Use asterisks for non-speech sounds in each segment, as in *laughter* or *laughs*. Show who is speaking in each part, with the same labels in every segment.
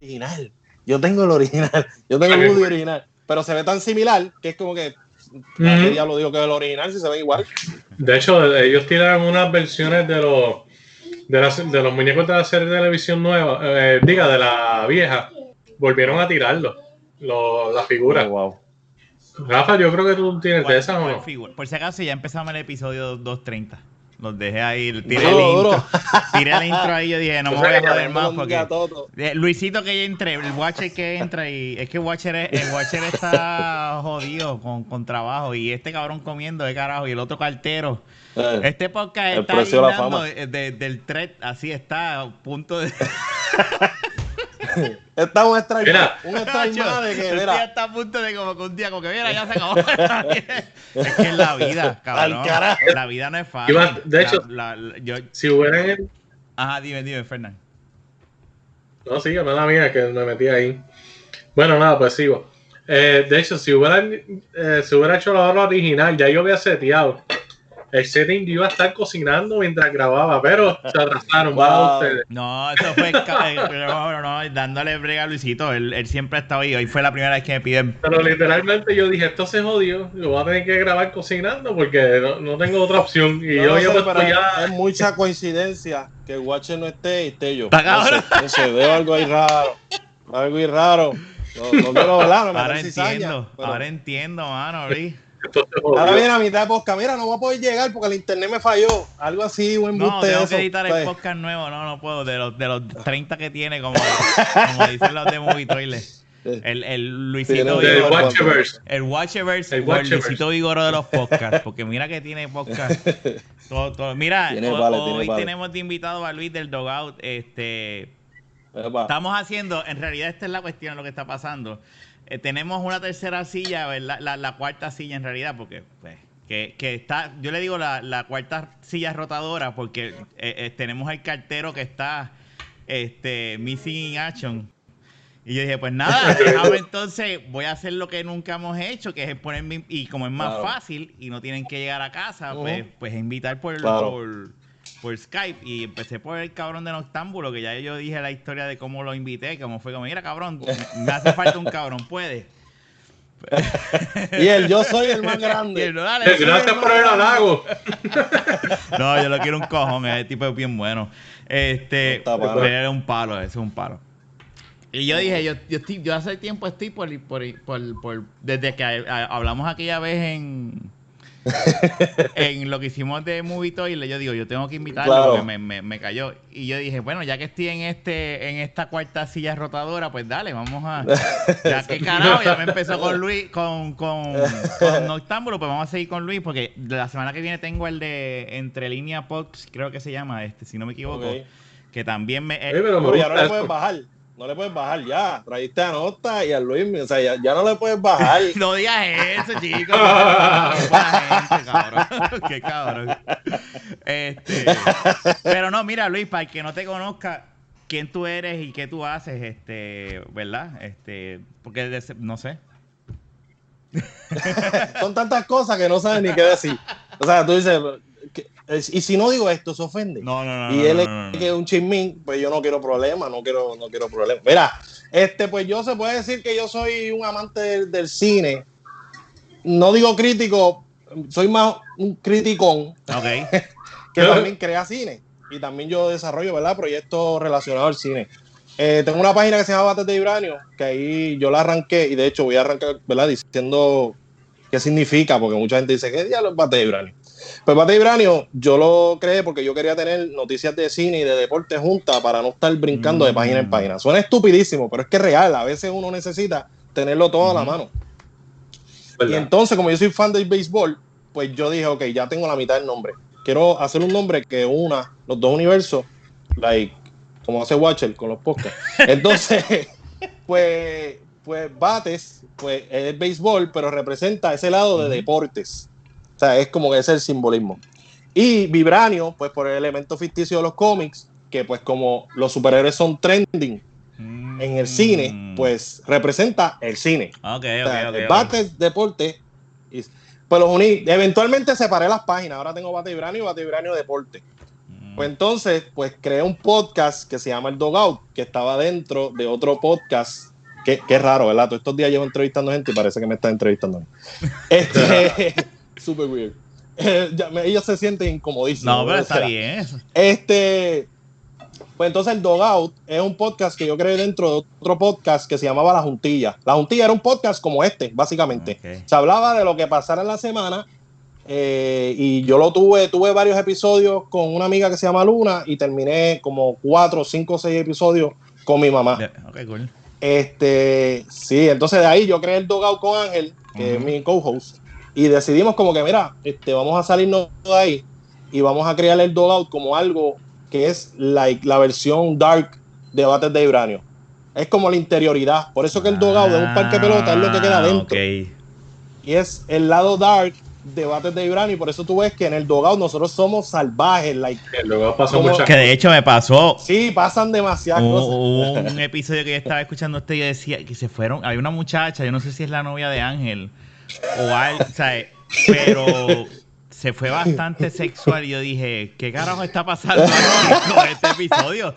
Speaker 1: Original. Yo tengo el original. Yo tengo el Woody original. Pero se ve tan similar que es como que. Ya lo digo que es el original si se ve igual.
Speaker 2: De hecho, ellos tiran unas versiones de los de, de los muñecos de la serie de televisión nueva, eh, diga, de la vieja, volvieron a tirarlo, lo, la figura.
Speaker 1: Oh, wow.
Speaker 2: Rafa, yo creo que tú tienes de esas o
Speaker 3: no. Por si acaso ya empezamos el episodio 230. Los dejé ahí, tiré el intro. Tiré el intro ahí, yo dije, no *laughs* me voy a joder más porque. Luisito que entre, el Watcher que entra y es que Watcher, el Watcher está *laughs* jodido con, con trabajo y este cabrón comiendo de carajo y el otro cartero. Eh, este podcast está de, del thread, así está, a punto de. *laughs* *laughs*
Speaker 1: Está un strike, mira, un strike más de que,
Speaker 3: mira. está a punto de como que un día, como que mira, ya se acabó. *laughs* es que es la vida, cabrón. La vida no es fácil.
Speaker 2: de hecho, yo, si hubieran...
Speaker 3: Ajá, dime, dime, Fernán.
Speaker 2: No, sí, no la mía, que me metí ahí. Bueno, nada, pues sigo. Eh, de hecho, si hubieran, eh, si hubiera hecho la hora original, ya yo había seteado el setting iba a estar cocinando mientras grababa, pero se atrasaron para ustedes.
Speaker 3: No, eso fue eh, no, no, dándole brega a Luisito. Él, él, siempre ha estado ahí. Hoy fue la primera vez que me piden.
Speaker 2: Pero literalmente yo dije, esto se jodió. Lo voy a tener que grabar cocinando porque no, no tengo otra opción. Y yo, yo
Speaker 1: pues, ya... Es mucha coincidencia que Watcher no esté y esté yo. No sé, veo algo ahí raro. Algo ahí raro. No, no quiero hablar, no me
Speaker 3: ahora entiendo, ahora entiendo, mano, Luis.
Speaker 1: Ahora viene a mitad de podcast. Mira, no voy a poder llegar porque el internet me falló. Algo así, un embuste
Speaker 3: No, tengo que editar el podcast nuevo. No, no puedo. De los, de los 30 que tiene, como, como dicen los de Movie El, el Luisito
Speaker 2: El Watchaverse.
Speaker 3: El Watchaverse. El, el Luisito Vigoro de los podcasts. Porque mira que tiene podcast. *laughs* Todo, todo. Mira, hoy, tenemos de invitado a Luis del Dogout. Este, estamos haciendo, en realidad esta es la cuestión, lo que está pasando. Eh, tenemos una tercera silla, la, la, cuarta silla en realidad, porque pues, que, que, está, yo le digo la, la cuarta silla rotadora porque eh, eh, tenemos el cartero que está este, missing in action. Y yo dije, pues nada, *laughs* entonces voy a hacer lo que nunca hemos hecho, que es ponerme, y como es más fácil y no tienen que llegar a casa, pues, pues invitar por, por por Skype y empecé por el cabrón de Noctámbulo, que ya yo dije la historia de cómo lo invité, cómo fue como, mira cabrón, me hace falta un cabrón, puede.
Speaker 1: y él, yo soy el más grande. *laughs*
Speaker 2: no, Gracias por el halago. *laughs*
Speaker 3: no, yo lo quiero un cojón, ese tipo es bien bueno. Este, es un palo, es un palo. Y yo dije, yo, yo, estoy, yo hace tiempo estoy por, por, por, por desde que hablamos aquella vez en *laughs* en lo que hicimos de Movie Toilet, yo digo, yo tengo que invitarlo porque me, me, cayó. Y yo dije, bueno, ya que estoy en este en esta cuarta silla rotadora, pues dale, vamos a. *laughs* Ya que carajo, ya me empezó con Luis, con, con, con *laughs* Noctámbulo, pues vamos a seguir con Luis, porque la semana que viene tengo el de Entre Línea Pox, creo que se llama este, si no me equivoco. Que también me.
Speaker 1: pero, ya no le puedes bajar no le puedes bajar ya. Traíste a Nota y a Luis, o sea, ya, ya no le puedes bajar. *laughs*
Speaker 3: no digas eso, chicos. cabrón. *laughs* Qué cabrón. Este, pero no, mira, Luis, para el que no te conozca, quién tú eres y qué tú haces, este, ¿verdad? Este, porque no sé. *laughs*
Speaker 1: Son tantas cosas que no sabes ni qué decir. O sea, tú dices, y si no digo esto, se ofende.
Speaker 3: No, no, no.
Speaker 1: Y él es que un chismín, pues yo no quiero problemas, no quiero, no quiero problemas. Mira, este, pues yo se puede decir que yo soy un amante del, cine. No digo crítico, soy más un criticón.
Speaker 3: Ok. *laughs*
Speaker 1: que también *laughs* crea cine. Y también yo desarrollo, ¿verdad? Proyectos relacionados al cine. Eh, tengo una página que se llama Bates de Vibranio, que ahí yo la arranqué y de hecho voy a arrancar, ¿verdad? Diciendo qué significa, porque mucha gente dice, ¿qué diablos es Bates de Vibranio? Pues Bate Ibranio, yo lo creé porque yo quería tener noticias de cine y de deporte juntas para no estar brincando de página en mm. página. Suena estupidísimo, pero es que es real. A veces uno necesita tenerlo todo a la mano. Y entonces, como yo soy fan del béisbol, pues yo dije, ok, ya tengo la mitad del nombre. Quiero hacer un nombre que una los dos universos, like, como hace Watcher con los podcasts. *laughs* Entonces, pues, pues Bates, pues es béisbol, pero representa ese lado de deportes. O sea, es como que ese es el simbolismo. Y Vibranio, pues por el elemento ficticio de los cómics, que pues como los superhéroes son trending en el cine, mm. pues representa el cine.
Speaker 3: Ok,
Speaker 1: el bate deporte. pues los uní. Eventualmente separé las páginas. Ahora tengo bate Vibranio y bate Vibranio deporte. Pues entonces, pues creé un podcast que se llama El Dogout, que estaba dentro de otro podcast. Que, es raro, ¿verdad? Todos estos días llevo entrevistando gente y parece que me está entrevistando. *laughs* Este, *laughs* super weird. *laughs* ellos se sienten incomodísimos.
Speaker 3: No, pero está bien.
Speaker 1: Este, pues entonces el Dogout es un podcast que yo creé dentro de otro podcast que se llamaba La Juntilla. La Juntilla era un podcast como este, básicamente. Se hablaba de lo que pasara en la semana eh, y yo lo tuve, tuve varios episodios con una amiga que se llama Luna y terminé como cuatro, cinco, seis episodios con mi mamá. Este, sí, entonces de ahí yo creé el Dogout con Ángel, que es mi co-host, y decidimos como que, mira, este, vamos a salirnos de ahí y vamos a crear el Dogout como algo que es like, la versión dark de Bates de Vibranio. Es como la interioridad. Por eso que el Dogout de un parque de pelota es lo que queda ah, adentro. Y es el lado dark debates de Ibran y por eso tú ves que en el Dogout nosotros somos salvajes. Like,
Speaker 3: Que de hecho me pasó.
Speaker 1: Sí, pasan demasiadas
Speaker 3: un, cosas. Un episodio que yo estaba escuchando este y decía que se fueron. Hay una muchacha, yo no sé si es la novia de Ángel o algo, o sea, pero se fue bastante sexual y yo dije, ¿qué carajo está pasando *laughs* con este episodio?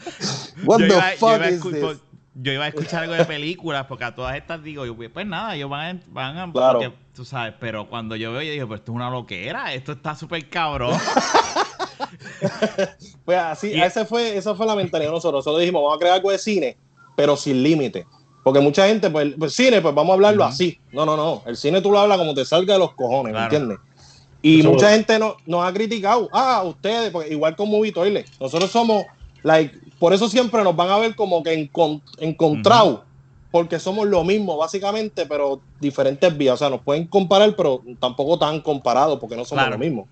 Speaker 1: What the fuck is this?
Speaker 3: yo iba a escuchar algo de películas, porque a todas estas digo, pues nada, ellos van a, van a porque, tú sabes, pero cuando yo veo, yo digo, pues esto es una loquera, esto está súper cabrón. *laughs*
Speaker 1: pues así, ese fue, esa fue la mentalidad de nosotros. Nosotros dijimos, vamos a crear algo de cine, pero sin límite. Porque mucha gente, pues, pues cine, pues vamos a hablarlo así. No, no, no. El cine tú lo hablas como te salga de los cojones, ¿me entiendes? Y mucha gente no, nos ha criticado. Ah, ustedes, porque igual con Movie Toilet. Nosotros somos, like, por eso siempre nos van a ver como que encontrados, porque somos lo mismo, básicamente, pero diferentes vías. O sea, nos pueden comparar, pero tampoco tan comparados, porque no somos lo mismo.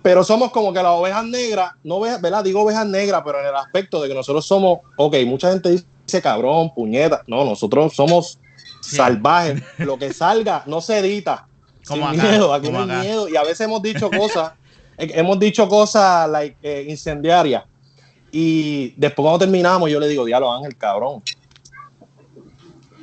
Speaker 1: Pero somos como que las ovejas negras, no ¿verdad? Digo ovejas negras, pero en el aspecto de que nosotros somos, ok, mucha gente dice cabrón, puñeta. No, nosotros somos salvajes. *laughs* Lo que salga no se edita. Sin miedo, aquí no hay miedo. Y a veces hemos dicho cosas, *laughs* hemos dicho cosas like, eh, incendiarias y después cuando terminamos, yo le digo, diablo Ángel, cabrón.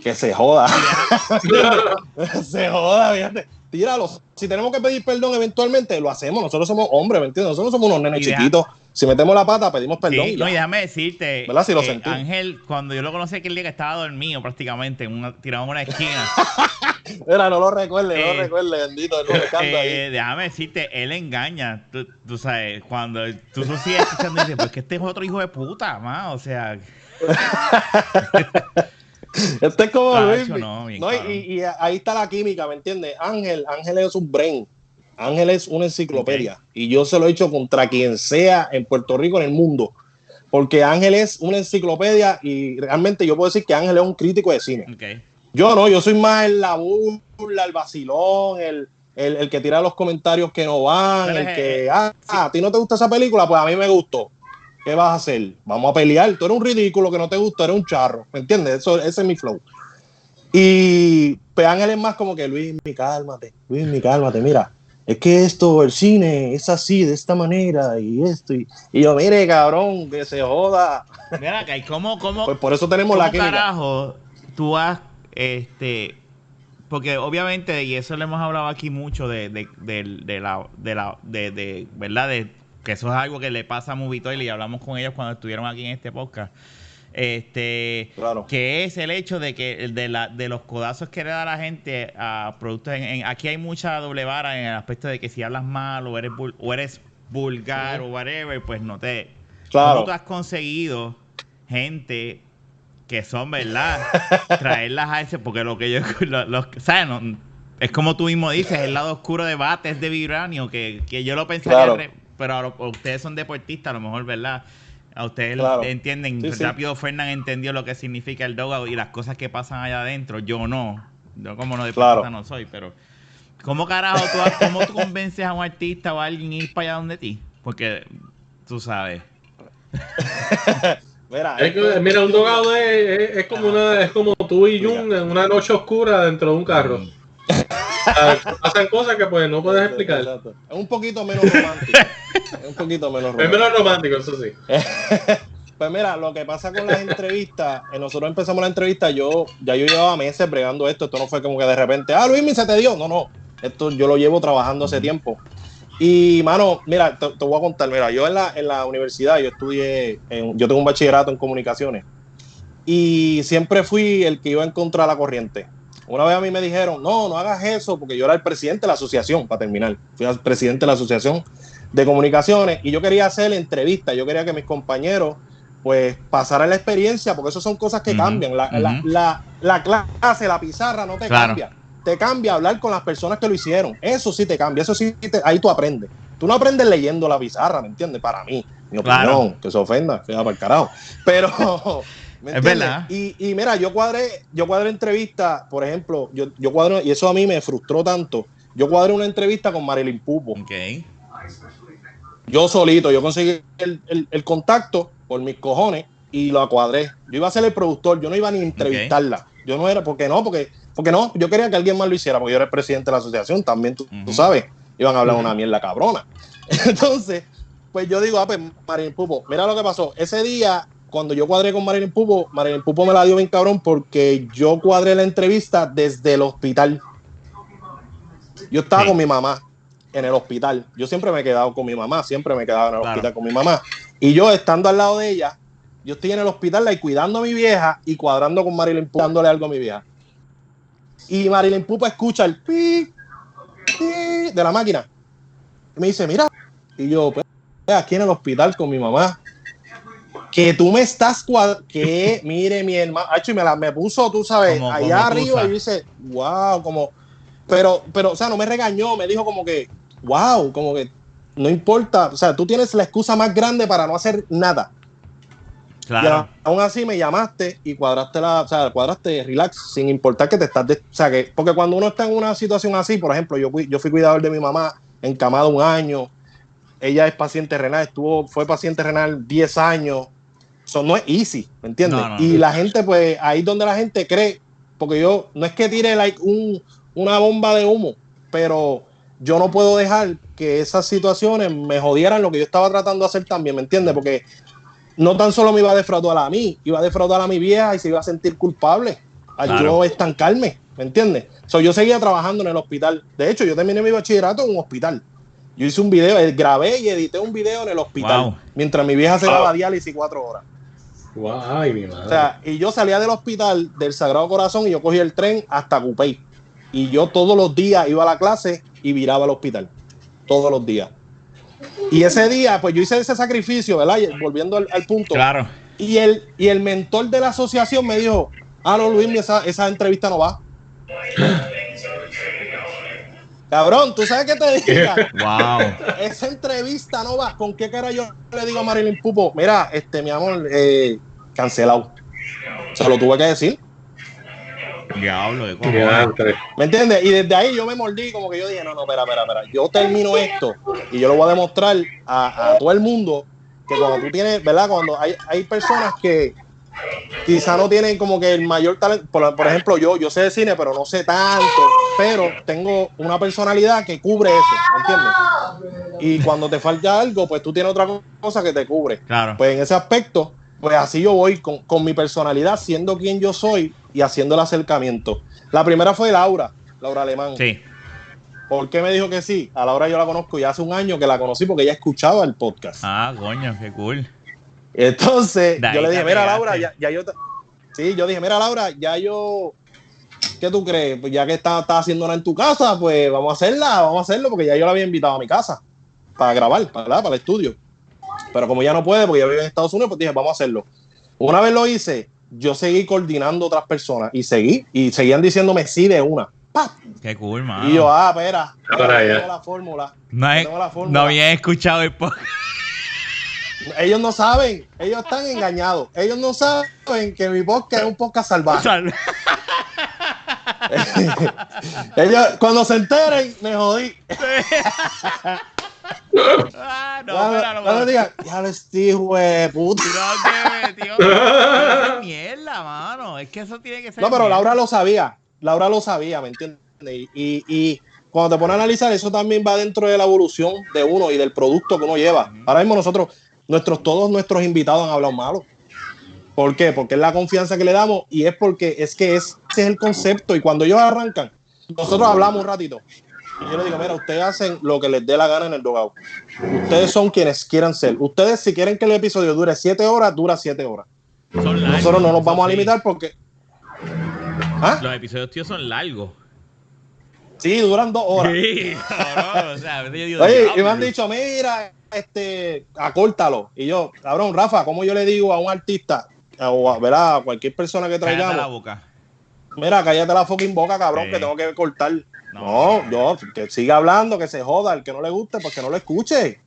Speaker 1: Que se joda. *laughs* se joda, fíjate. Tíralo. Si tenemos que pedir perdón eventualmente, lo hacemos. Nosotros somos hombres, ¿me entiendes? Nosotros somos unos nenes chiquitos. Si metemos la pata, pedimos perdón.
Speaker 3: Sí, no, y déjame decirte, ¿verdad? Si lo sentí. Ángel, cuando yo lo conocí aquel día que estaba dormido prácticamente, una, tirado en una esquina. *laughs*
Speaker 1: Mira, no lo recuerde, no lo eh, recuerde, bendito.
Speaker 3: Eh, déjame decirte, él engaña. Tú, tú sabes, cuando tú, tú sigues escuchando dices, pues que este es otro hijo de puta, más. O sea. *laughs*
Speaker 1: este es como Luis. No, y, y, ahí está la química, ¿me entiendes? Ángel, Ángel es un brain. Ángel es una enciclopedia. Y yo se lo he hecho contra quien sea en Puerto Rico, en el mundo. Porque Ángel es una enciclopedia y realmente yo puedo decir que Ángel es un crítico de cine. Yo no, yo soy más el la burla, el vacilón, el, el, que tira los comentarios que no van, el que, ah, a ti no te gusta esa película, pues a mí me gustó. ¿Qué vas a hacer? Vamos a pelear. Tú eres un ridículo que no te gusta, eres un charro. ¿Me entiendes? Eso, ese es mi flow. Y pues Ángel es más como que Luis, mi cálmate, Luis, mi cálmate, mira es que esto, el cine es así, de esta manera, y esto, y, yo, mire, cabrón, que se joda.
Speaker 3: Mira, que ¿cómo, cómo?
Speaker 1: Pues por eso tenemos la
Speaker 3: carajo tú has, este, porque obviamente, y eso le hemos hablado aquí mucho de, de, de, la, de la, de, de, ¿verdad? De, que eso es algo que le pasa a Movitoil y hablamos con ellos cuando estuvieron aquí en este podcast este que es el hecho de que de, la, de los codazos que le da la gente a productos en, aquí hay mucha doble vara en el aspecto de que si hablas mal o eres o eres vulgar o whatever pues no te claro. ¿cómo tú has conseguido gente que son verdad *laughs* traerlas a ese porque lo que yo los, es como tú mismo dices el lado oscuro de bates de vibranio que, que yo lo pensaría pero ustedes son deportistas a lo mejor verdad a ustedes entienden, rápido Fernán entendió lo que significa el dogout y las cosas que pasan allá adentro. Yo no. Yo como no de claro. no soy, pero ¿cómo carajo tú, *laughs* cómo tú convences a un artista o a alguien ir para allá donde ti? Porque tú sabes. *laughs*
Speaker 2: mira, mira, un dogout es, es, como una, es como tú y Jun en una noche oscura dentro de un carro. *laughs* Pasan cosas que pues no puedes explicar. Es
Speaker 1: un poquito menos romántico. Es *laughs* un poquito menos romántico.
Speaker 2: Es menos romántico, eso sí. *laughs*
Speaker 1: pues mira, lo que pasa con las entrevistas, eh, nosotros empezamos la entrevista, yo ya yo llevaba meses bregando esto, esto no fue como que de repente, ah, Luis, se te dio. No, no, esto yo lo llevo trabajando hace tiempo. Y, mano, mira, te, voy a contar, mira, yo en la, en la universidad, yo estudié, yo tengo un bachillerato en comunicaciones y siempre fui el que iba en contra de la corriente. Una vez a mí me dijeron, no, no hagas eso, porque yo era el presidente de la asociación, para terminar. Fui el presidente de la asociación de comunicaciones y yo quería hacer entrevistas, yo quería que mis compañeros pues pasaran la experiencia, porque eso son cosas que cambian. La, clase, la pizarra no te cambia. Te cambia hablar con las personas que lo hicieron. Eso sí te cambia, eso sí, ahí tú aprendes. Tú no aprendes leyendo la pizarra, ¿me entiendes? Para mí, mi opinión, que se ofenda, que para el carajo. Pero *laughs* es verdad. Y, y, mira, yo cuadré, yo cuadré entrevista, por ejemplo, yo, yo cuadré, y eso a mí me frustró tanto. Yo cuadré una entrevista con Marilyn Pupo. Okay. Yo solito, yo conseguí el, contacto por mis cojones y lo cuadré. Yo iba a ser el productor, yo no iba ni a entrevistarla. Yo no era, porque no, porque, porque no, yo quería que alguien más lo hiciera, porque yo era el presidente de la asociación, también tú, sabes, iban a hablar una mierda cabrona. *laughs* Entonces, pues yo digo, ah, pues Marilyn Pupo, mira lo que pasó. Ese día cuando yo cuadré con Marilyn Pupo, Marilyn Pupo me la dio bien cabrón porque yo cuadré la entrevista desde el hospital. Yo estaba con mi mamá en el hospital. Yo siempre me he quedado con mi mamá, siempre me he quedado en el hospital con mi mamá. Y yo estando al lado de ella, yo estoy en el hospital y cuidando a mi vieja y cuadrando con Marilyn Pupo, dándole algo a mi vieja. Y Marilyn Pupo escucha el pi, pi de la máquina. Y me dice, mira. Y yo, pues, aquí en el hospital con mi mamá que tú me estás que mire mi hermano, y me, la, me puso, tú sabes, allá arriba y dice, wow, como, pero, pero, o sea, no me regañó, me dijo como que, wow, como que no importa, o sea, tú tienes la excusa más grande para no hacer nada. Claro. Y aún así me llamaste y cuadraste la, o sea, cuadraste relax, sin importar que te estás, o sea, que, porque cuando uno está en una situación así, por ejemplo, yo, yo fui cuidador de mi mamá, encamado un año, ella es paciente renal, estuvo, fue paciente renal 10 años, eso no es easy, ¿me entiendes? y la gente, pues, ahí es donde la gente cree, porque yo no es que tire like un, una bomba de humo, pero yo no puedo dejar que esas situaciones me jodieran lo que yo estaba tratando de hacer también, ¿me entiendes? Porque no tan solo me iba a defraudar a mí, iba a defraudar a mi vieja y se iba a sentir culpable al yo estancarme, ¿me entiendes? So, yo seguía trabajando en el hospital. De hecho, yo terminé mi bachillerato en un hospital. Yo hice un video, eh, grabé y edité un video en el hospital, mientras mi vieja se daba diálisis cuatro horas.
Speaker 2: Ay, mi madre.
Speaker 1: O sea, y yo salía del hospital del Sagrado Corazón y yo cogía el tren hasta Cupey. Y yo todos los días iba a la clase y viraba al hospital. Todos los días. Y ese día, pues yo hice ese sacrificio, ¿verdad? volviendo al, punto.
Speaker 3: Claro.
Speaker 1: Y el, y el mentor de la asociación me dijo, ah, no, Luis, esa, esa entrevista no va. Cabrón, ¿tú sabes qué te digo? *laughs*
Speaker 3: Wow.
Speaker 1: Esa entrevista no va. ¿Con qué cara yo le digo a Marilyn Pupo? Mira, este, mi amor, eh, cancelado. Se lo tuve que decir.
Speaker 3: Diablo, de
Speaker 1: ¿Me entiendes? Y desde ahí yo me mordí, como que yo dije, no, no, espera, espera, espera. Yo termino esto y yo lo voy a demostrar a, a todo el mundo que cuando tú tienes, ¿verdad? Cuando hay, hay personas que, quizá no tienen como que el mayor talento. Por, ejemplo, yo, yo sé de cine, pero no sé tanto. Pero tengo una personalidad que cubre eso, ¿entiendes? Y cuando te falta algo, pues tú tienes otra cosa que te cubre.
Speaker 3: Claro.
Speaker 1: Pues en ese aspecto, pues así yo voy con, con mi personalidad, siendo quien yo soy y haciendo el acercamiento. La primera fue Laura, Laura Alemán.
Speaker 3: Sí.
Speaker 1: ¿Por qué me dijo que sí? A Laura yo la conozco y hace un año que la conocí porque ella escuchaba el podcast.
Speaker 3: Ah, coño, qué cool.
Speaker 1: Entonces, yo le dije, mira, Laura, ya, ya, yo. Sí, yo dije, mira, Laura, ya yo. ¿Qué tú crees? Pues ya que estás está haciendo una en tu casa, pues vamos a hacerla, vamos a hacerlo, porque ya yo la había invitado a mi casa para grabar, para, para el estudio. Pero como ya no puede, porque ya vive en Estados Unidos, pues dije, vamos a hacerlo. Una vez lo hice, yo seguí coordinando otras personas y seguí, y seguían diciéndome sí de una.
Speaker 3: Qué cool, man.
Speaker 1: Y yo, ah, espera, tengo la fórmula.
Speaker 3: No, no había escuchado el podcast. *laughs*
Speaker 1: Ellos no saben, ellos están engañados. Ellos no saben que mi podcast es un podcast salvaje. *laughs* ellos, cuando se enteren, me jodí. *laughs* ah, no, espéralo, no, digan, ya lo estoy, güey, puta.
Speaker 3: tío, mierda, mano. Es que eso tiene que ser.
Speaker 1: No, pero Laura lo sabía. Laura lo sabía, ¿me entiendes? Y, y, cuando te pones a analizar, eso también va dentro de la evolución de uno y del producto que uno lleva. Ahora mismo nosotros nuestros, todos nuestros invitados han hablado malo. ¿Por qué? Porque es la confianza que le damos y es porque es que ese es el concepto. Y cuando ellos arrancan, nosotros hablamos un ratito. Y yo le digo, mira, ustedes hacen lo que les dé la gana en el dogado. Ustedes son quienes quieran ser. Ustedes, si quieren que el episodio dure siete horas, dura siete horas. Nosotros no nos vamos a limitar porque.
Speaker 3: ¿Ah? Los episodios, tío, son largos.
Speaker 1: Sí, duran dos horas. Sí, o sea, Oye, y me han dicho, mira, este, acórtalo. Y yo, cabrón, Rafa, ¿cómo yo le digo a un artista o a, ¿verdad? a cualquier persona que traigamos? la boca. Mira, cállate la fucking boca, cabrón, que tengo que cortar. No, yo, que siga hablando, que se joda, el que no le guste, porque no lo escuche.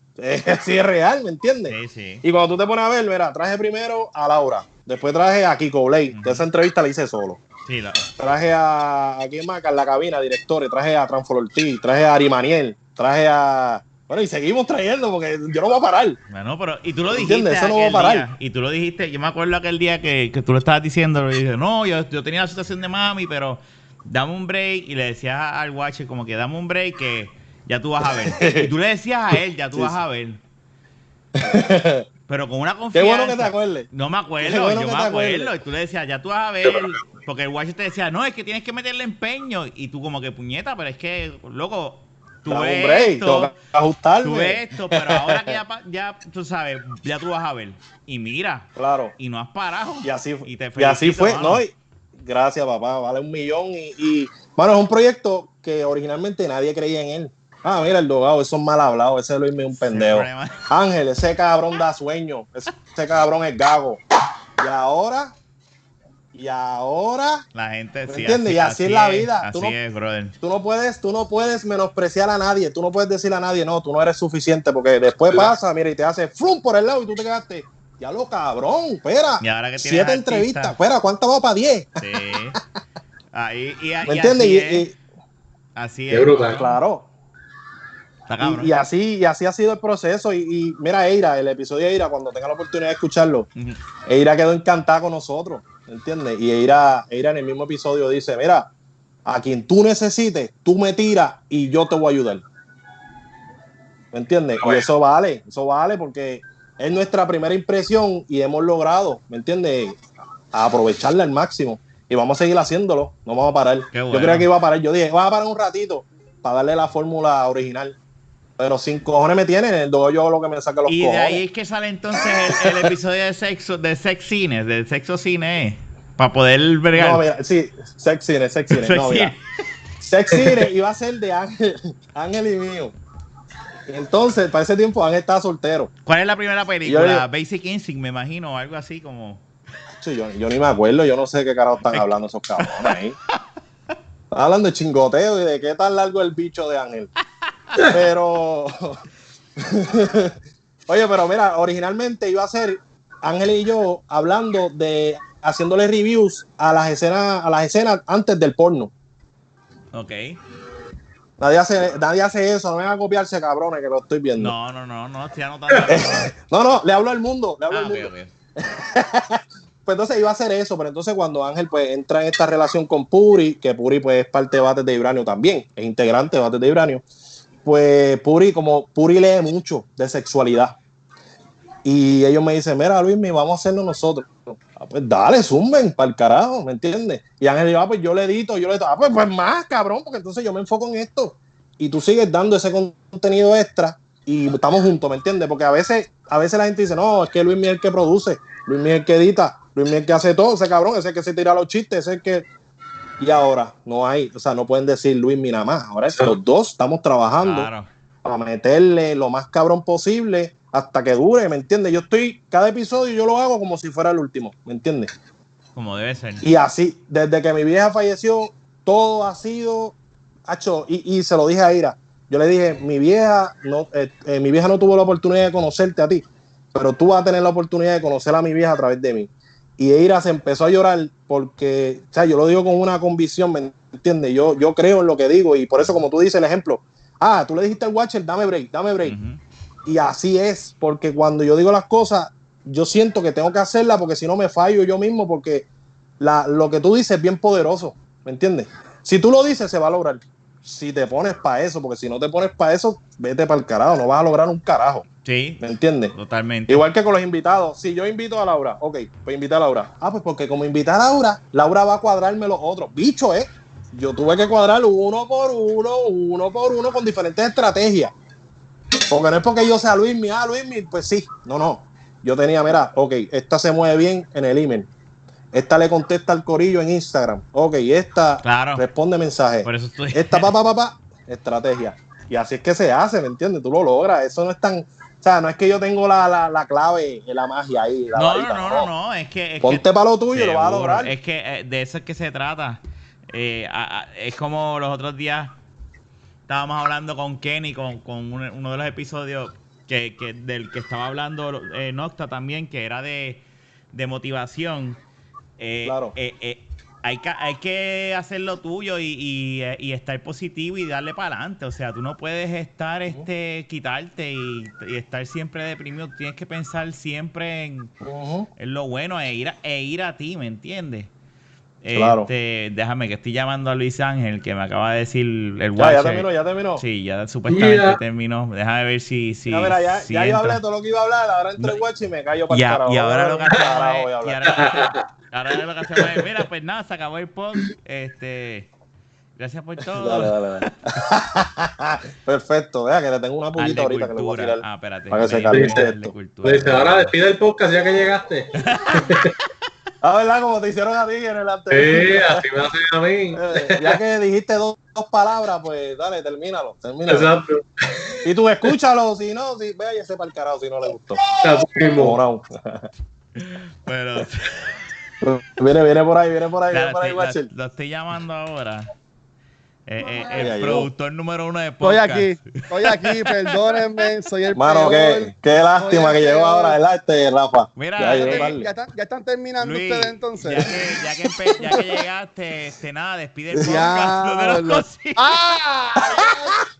Speaker 1: Así es real, ¿me entiendes? Sí, sí. Y cuando tú te pones a ver, mira, traje primero a Laura, después traje a Kiko Blade, de esa entrevista la hice solo. Sí, la... Traje a, a quién más, a la cabina, directores, traje a Transfor Ortiz, traje a Ari Maniel, traje a bueno, y seguimos trayendo porque yo no voy a parar.
Speaker 3: Bueno, pero, y tú lo dijiste. Eso no va a parar. y tú lo dijiste, yo me acuerdo aquel día que, que tú lo estabas diciendo, y dije, no, yo, yo, tenía la situación de mami, pero dame un break. Y le decías al watcher como que dame un break que ya tú vas a ver. *laughs* y tú le decías a él, ya tú vas a ver. *laughs* Pero con una confianza. Qué bueno que te acuerdes. No me acuerdo, yo me acuerdo. Y tú le decías, ya tú vas a ver. Porque el watcher te decía, no, es que tienes que meterle empeño. Y tú como que puñeta, pero es que, loco, tú ves esto, ajustarme. Tú esto, pero ahora que ya, tú sabes, ya tú vas a ver. Y mira.
Speaker 1: Claro.
Speaker 3: Y no has parado.
Speaker 1: Y así, y y así fue. No, gracias, papá. Vale un millón. Y, y, bueno, es un proyecto que originalmente nadie creía en él. Ah, mira, el dogado, eso es mal hablado. Ese Luis es un pendejo. Ángel, ese cabrón da sueño. ese cabrón es gago. Y ahora y ahora.
Speaker 3: La gente
Speaker 1: sí. ¿Entiendes? y así, es la vida. Así es, brother. Tú no, puedes, tú no puedes menospreciar a nadie. Tú no puedes decirle a nadie, no, tú no eres suficiente. Porque después pasa, mira, y te hace flum por el lado y tú te quedaste. Ya lo cabrón, espera. Y ahora que Siete entrevistas. Espera, ¿cuántas va para diez? Sí.
Speaker 3: Ahí, y, ¿Me entiendes? Y, así es.
Speaker 1: brutal. Claro. Y, así, y así ha sido el proceso. Y, mira, Eira, el episodio de Eira, cuando tenga la oportunidad de escucharlo, Eira quedó encantada con nosotros. ¿Entiendes? Y Eira, Eira en el mismo episodio dice, mira, a quien tú necesites, tú me tiras y yo te voy a ayudar. ¿Me entiendes? Y eso vale, eso vale porque es nuestra primera impresión y hemos logrado, ¿me entiendes? aprovecharla al máximo. Y vamos a seguir haciéndolo, no vamos a parar. Yo creía que iba a parar, yo dije, vamos a parar un ratito para darle la fórmula original. Pero sin cojones me tienen, el yo lo que me saca los
Speaker 3: y cojones. Y de ahí es que sale entonces el, episodio de sexo, de sex cine, de sexo cine, para poder bregar.
Speaker 1: No, mira, sí, sex cine, sex cine. no, mira. Sex cine iba a ser de Ángel, Ángel y mío. Entonces, para ese tiempo Ángel estaba soltero.
Speaker 3: ¿Cuál es la primera película? Basic Instinct, me imagino, algo así como.
Speaker 1: Sí, yo, yo, ni me acuerdo, yo no sé qué carajo están hablando esos cabrones ahí. *laughs* Están hablando de chingoteo y de qué tan largo el bicho de Ángel. Pero. *laughs* Oye, pero mira, originalmente iba a ser Ángel y yo hablando de haciéndole reviews a las escenas, a las escenas antes del porno.
Speaker 3: Ok.
Speaker 1: Nadie hace, nadie hace eso, no vengan a copiarse, cabrones, que lo estoy viendo.
Speaker 3: No, no, no, no, estoy anotando. *laughs*
Speaker 1: no, no, le hablo al mundo, le hablo ah, al mundo. *laughs* pues entonces iba a hacer eso, pero entonces cuando Ángel pues entra en esta relación con Puri, que Puri pues es parte de Bates de Ibranio también, es integrante de Bates de Ibranio, pues Puri, como Puri lee mucho de sexualidad. Y ellos me dicen, mira Luis, vamos a hacerlo nosotros. Ah, pues dale, zumben para el carajo, ¿me entiendes? Y Ángel dijo, ah, pues yo le edito, yo le edito, ah, pues, pues más, cabrón, porque entonces yo me enfoco en esto. Y tú sigues dando ese contenido extra y estamos juntos, ¿me entiendes? Porque a veces, a veces la gente dice, no, es que Luis Miguel que produce, Luis Miguel que edita, Luis Miguel que hace todo, ese cabrón, ese que se tira los chistes, ese que y ahora no hay, o sea, no pueden decir Luis ni nada más. Ahora es los dos estamos trabajando para meterle lo más cabrón posible hasta que dure, ¿me entiendes? Yo estoy, cada episodio yo lo hago como si fuera el último, ¿me entiendes?
Speaker 3: Como debe ser.
Speaker 1: Y así, desde que mi vieja falleció, todo ha sido, hecho, y, se lo dije a Ira. Yo le dije, mi vieja, no, eh, eh, mi vieja no tuvo la oportunidad de conocerte a ti, pero tú vas a tener la oportunidad de conocer a mi vieja a través de mí. Y Eira se empezó a llorar porque, o sea, yo lo digo con una convicción, ¿me entiendes? Yo, yo creo en lo que digo y por eso, como tú dices el ejemplo, ah, tú le dijiste al Watcher, dame break, dame break. Y así es, porque cuando yo digo las cosas, yo siento que tengo que hacerlas porque si no me fallo yo mismo, porque la, lo que tú dices es bien poderoso, ¿me entiendes? Si tú lo dices, se va a lograr. Si te pones para eso, porque si no te pones para eso, vete para el carajo, no vas a lograr un carajo.
Speaker 3: Sí.
Speaker 1: ¿Me entiendes?
Speaker 3: Totalmente.
Speaker 1: Igual que con los invitados. Si yo invito a Laura, ok, pues invita a Laura. Ah, pues porque como invita a Laura, Laura va a cuadrarme los otros. Bicho, ¿eh? yo tuve que cuadrar uno por uno, uno por uno, con diferentes estrategias. Porque no es porque yo sea Luismi, ah, Luismi, pues sí, no, no. Yo tenía, mira, ok, esta se mueve bien en el email. Esta le contesta al corillo en Instagram. Ok, esta responde mensaje. Por eso estoy... Esta, pa, pa, pa, pa, estrategia. Y así es que se hace, ¿me entiendes? Tú lo logras. Eso no es tan. O sea, no es que yo tengo la, la, la clave la magia ahí. no,
Speaker 3: no, no, no, no, es que.
Speaker 1: Ponte para lo tuyo y lo vas a lograr.
Speaker 3: Es que eh, de eso es que se trata. Eh, es como los otros días estábamos hablando con Kenny, con, con uno de los episodios que, que, del que estaba hablando eh, Nocta también, que era de, de motivación. Eh, claro. Eh, hay, que, hay que hacer lo tuyo y, y, estar positivo y darle para adelante. O sea, tú no puedes estar, este, quitarte y, estar siempre deprimido. Tienes que pensar siempre en, en lo bueno e ir, a, e ir a ti, ¿me entiendes? Claro. Este, déjame que estoy llamando a Luis Ángel, que me acaba de decir el
Speaker 1: ya, ya terminó, ya terminó.
Speaker 3: Sí, ya supuestamente terminó. Déjame ver si. si
Speaker 1: ya, mira, ya, ya yo hablé todo lo que iba a hablar, ahora entré el watch y me callo para
Speaker 3: el carajo. Y ahora lo que *laughs* ahora, lo que hacemos es, mira, pues nada, se acabó el post. Este. Gracias por todo. Dale, dale,
Speaker 1: dale. *laughs* Perfecto, vea que le tengo una pullita ahorita que le voy a tirar.
Speaker 3: Ah, espérate.
Speaker 1: Para que se caliente esto.
Speaker 2: Dice, ahora despide el podcast ya que llegaste. *laughs*
Speaker 1: Ah, ¿verdad? Como te hicieron a ti en el anterior.
Speaker 2: Sí, así me hacen a mí. *laughs*
Speaker 1: Eh, ya que dijiste dos, dos, palabras, pues dale, termínalo, termínalo. Exacto. Y tú escúchalo, si no, si, vea y ese para el carajo si no le gustó.
Speaker 3: Pero...
Speaker 1: viene, viene por ahí, viene por ahí, viene por ahí,
Speaker 3: lo, lo estoy llamando ahora. Eh, eh, el productor número uno de podcast.
Speaker 1: Estoy aquí, estoy aquí, *laughs* perdónenme, soy el Mano, qué, qué lástima que llegó ahora el arte, Rafa.
Speaker 3: Mira,
Speaker 1: ya,
Speaker 3: ya,
Speaker 1: ya, están, ya están, terminando ustedes entonces.
Speaker 3: Ya que, ya que, ya que llegaste, este, nada, despide el podcast. *laughs* No ¡Ah!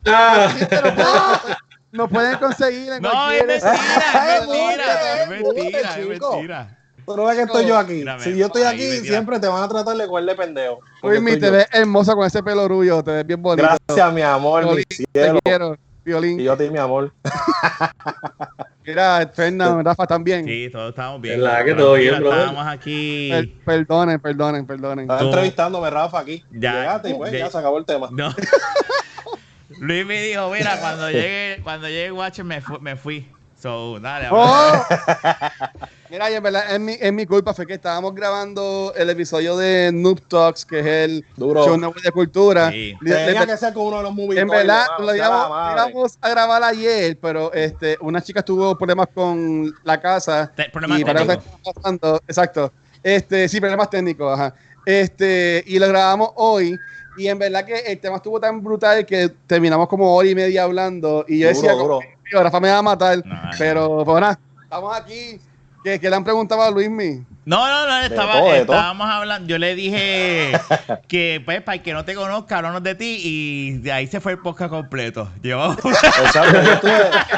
Speaker 1: ah. Nos pueden conseguir en
Speaker 3: No, es mentira, es *laughs* mentira, es mentira, es mentira.
Speaker 1: Tú no ves que estoy yo aquí. si yo estoy aquí, siempre te van a tratar de cuerda de pendejo.
Speaker 4: Uy, te ves hermosa con ese pelo rubio, te ves bien bonito.
Speaker 1: Gracias, mi amor, mi cielo. Te quiero, violín. Y yo a ti, mi amor. *laughs*
Speaker 4: Mira, Fernando, Rafa también.
Speaker 3: Sí, todos estamos bien.
Speaker 2: ¿Verdad que todo bien,
Speaker 3: Estamos aquí.
Speaker 4: perdonen, perdonen, perdonen.
Speaker 1: Estás entrevistándome, Rafa, aquí. Ya. Y pues, ya se acabó el tema. No. *laughs*
Speaker 3: Luis me dijo, mira, cuando *laughs* llegue, cuando llegue Watcher me, me fui. So, dale, oh. *laughs*
Speaker 4: Mira, en verdad, es mi, es mi culpa, fue que estábamos grabando el episodio de Noob Talks, que es el
Speaker 1: Duro.
Speaker 4: show de cultura.
Speaker 1: Sí. Tenía que ser con uno de los movies.
Speaker 4: En verdad, lo íbamos, a grabar ayer, pero este, una chica tuvo problemas con la casa.
Speaker 3: problemas técnicos.
Speaker 4: Pasando, exacto. Este, sí, problemas técnicos, ajá. Este, y lo grabamos hoy. Y en verdad que el tema estuvo tan brutal que terminamos como hora y media hablando. Y yo decía, duro. Rafa me va a matar. pero, pues nada, estamos aquí ¿Qué, le han preguntado a Luismi?
Speaker 3: No, no, no, estaba, estábamos hablando. Yo le dije *laughs* que, pues, para el que no te conozca, háblanos de ti y de ahí se fue el podcast completo. *laughs* Yo.
Speaker 1: Exacto, *laughs* tú,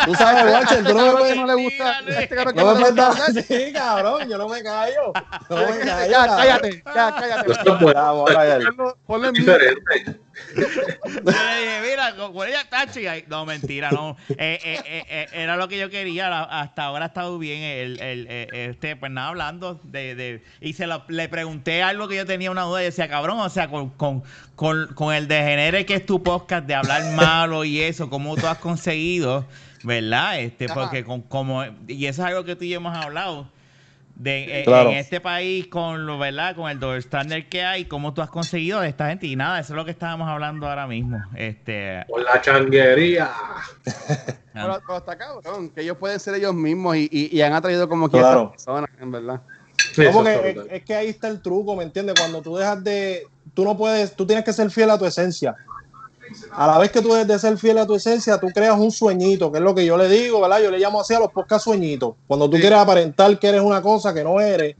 Speaker 1: tú sabes, Watcher, tú no me no le gusta. Este no me puedes así, cabrón, yo no me callo. No me callo.
Speaker 4: Ya, cállate, ya, cállate. Vamos,
Speaker 3: Ponle diferente. Yo le dije, mira, con ella tachi. No, mentira, no. Eh, eh, eh, era lo que yo quería. Hasta ahora ha estado bien. El, el, este, pues nada, hablando de. de y se lo, le pregunté algo que yo tenía una duda y decía, cabrón, o sea, con, con, con, con el degenere que es tu podcast de hablar *laughs* malo y eso, ¿cómo tú has conseguido? ¿Verdad? Este, porque con, como. Y eso es algo que tú y yo hemos hablado de, eh, en este país con lo verdad con el doble estándar que hay cómo tú has conseguido de esta gente y nada eso es lo que estábamos hablando ahora mismo este
Speaker 2: por la changuería. *laughs*
Speaker 4: Pero, hasta acá que ellos pueden ser ellos mismos y, y, han atraído como que claro. personas en verdad.
Speaker 1: Es, que ahí está el truco me entiendes cuando tú dejas de tú no puedes tú tienes que ser fiel a tu esencia a la vez que tú debes de ser fiel a tu esencia, tú creas un sueñito, que es lo que yo le digo, ¿verdad? Yo le llamo así a los podcast sueñitos. Cuando tú quieres aparentar que eres una cosa que no eres,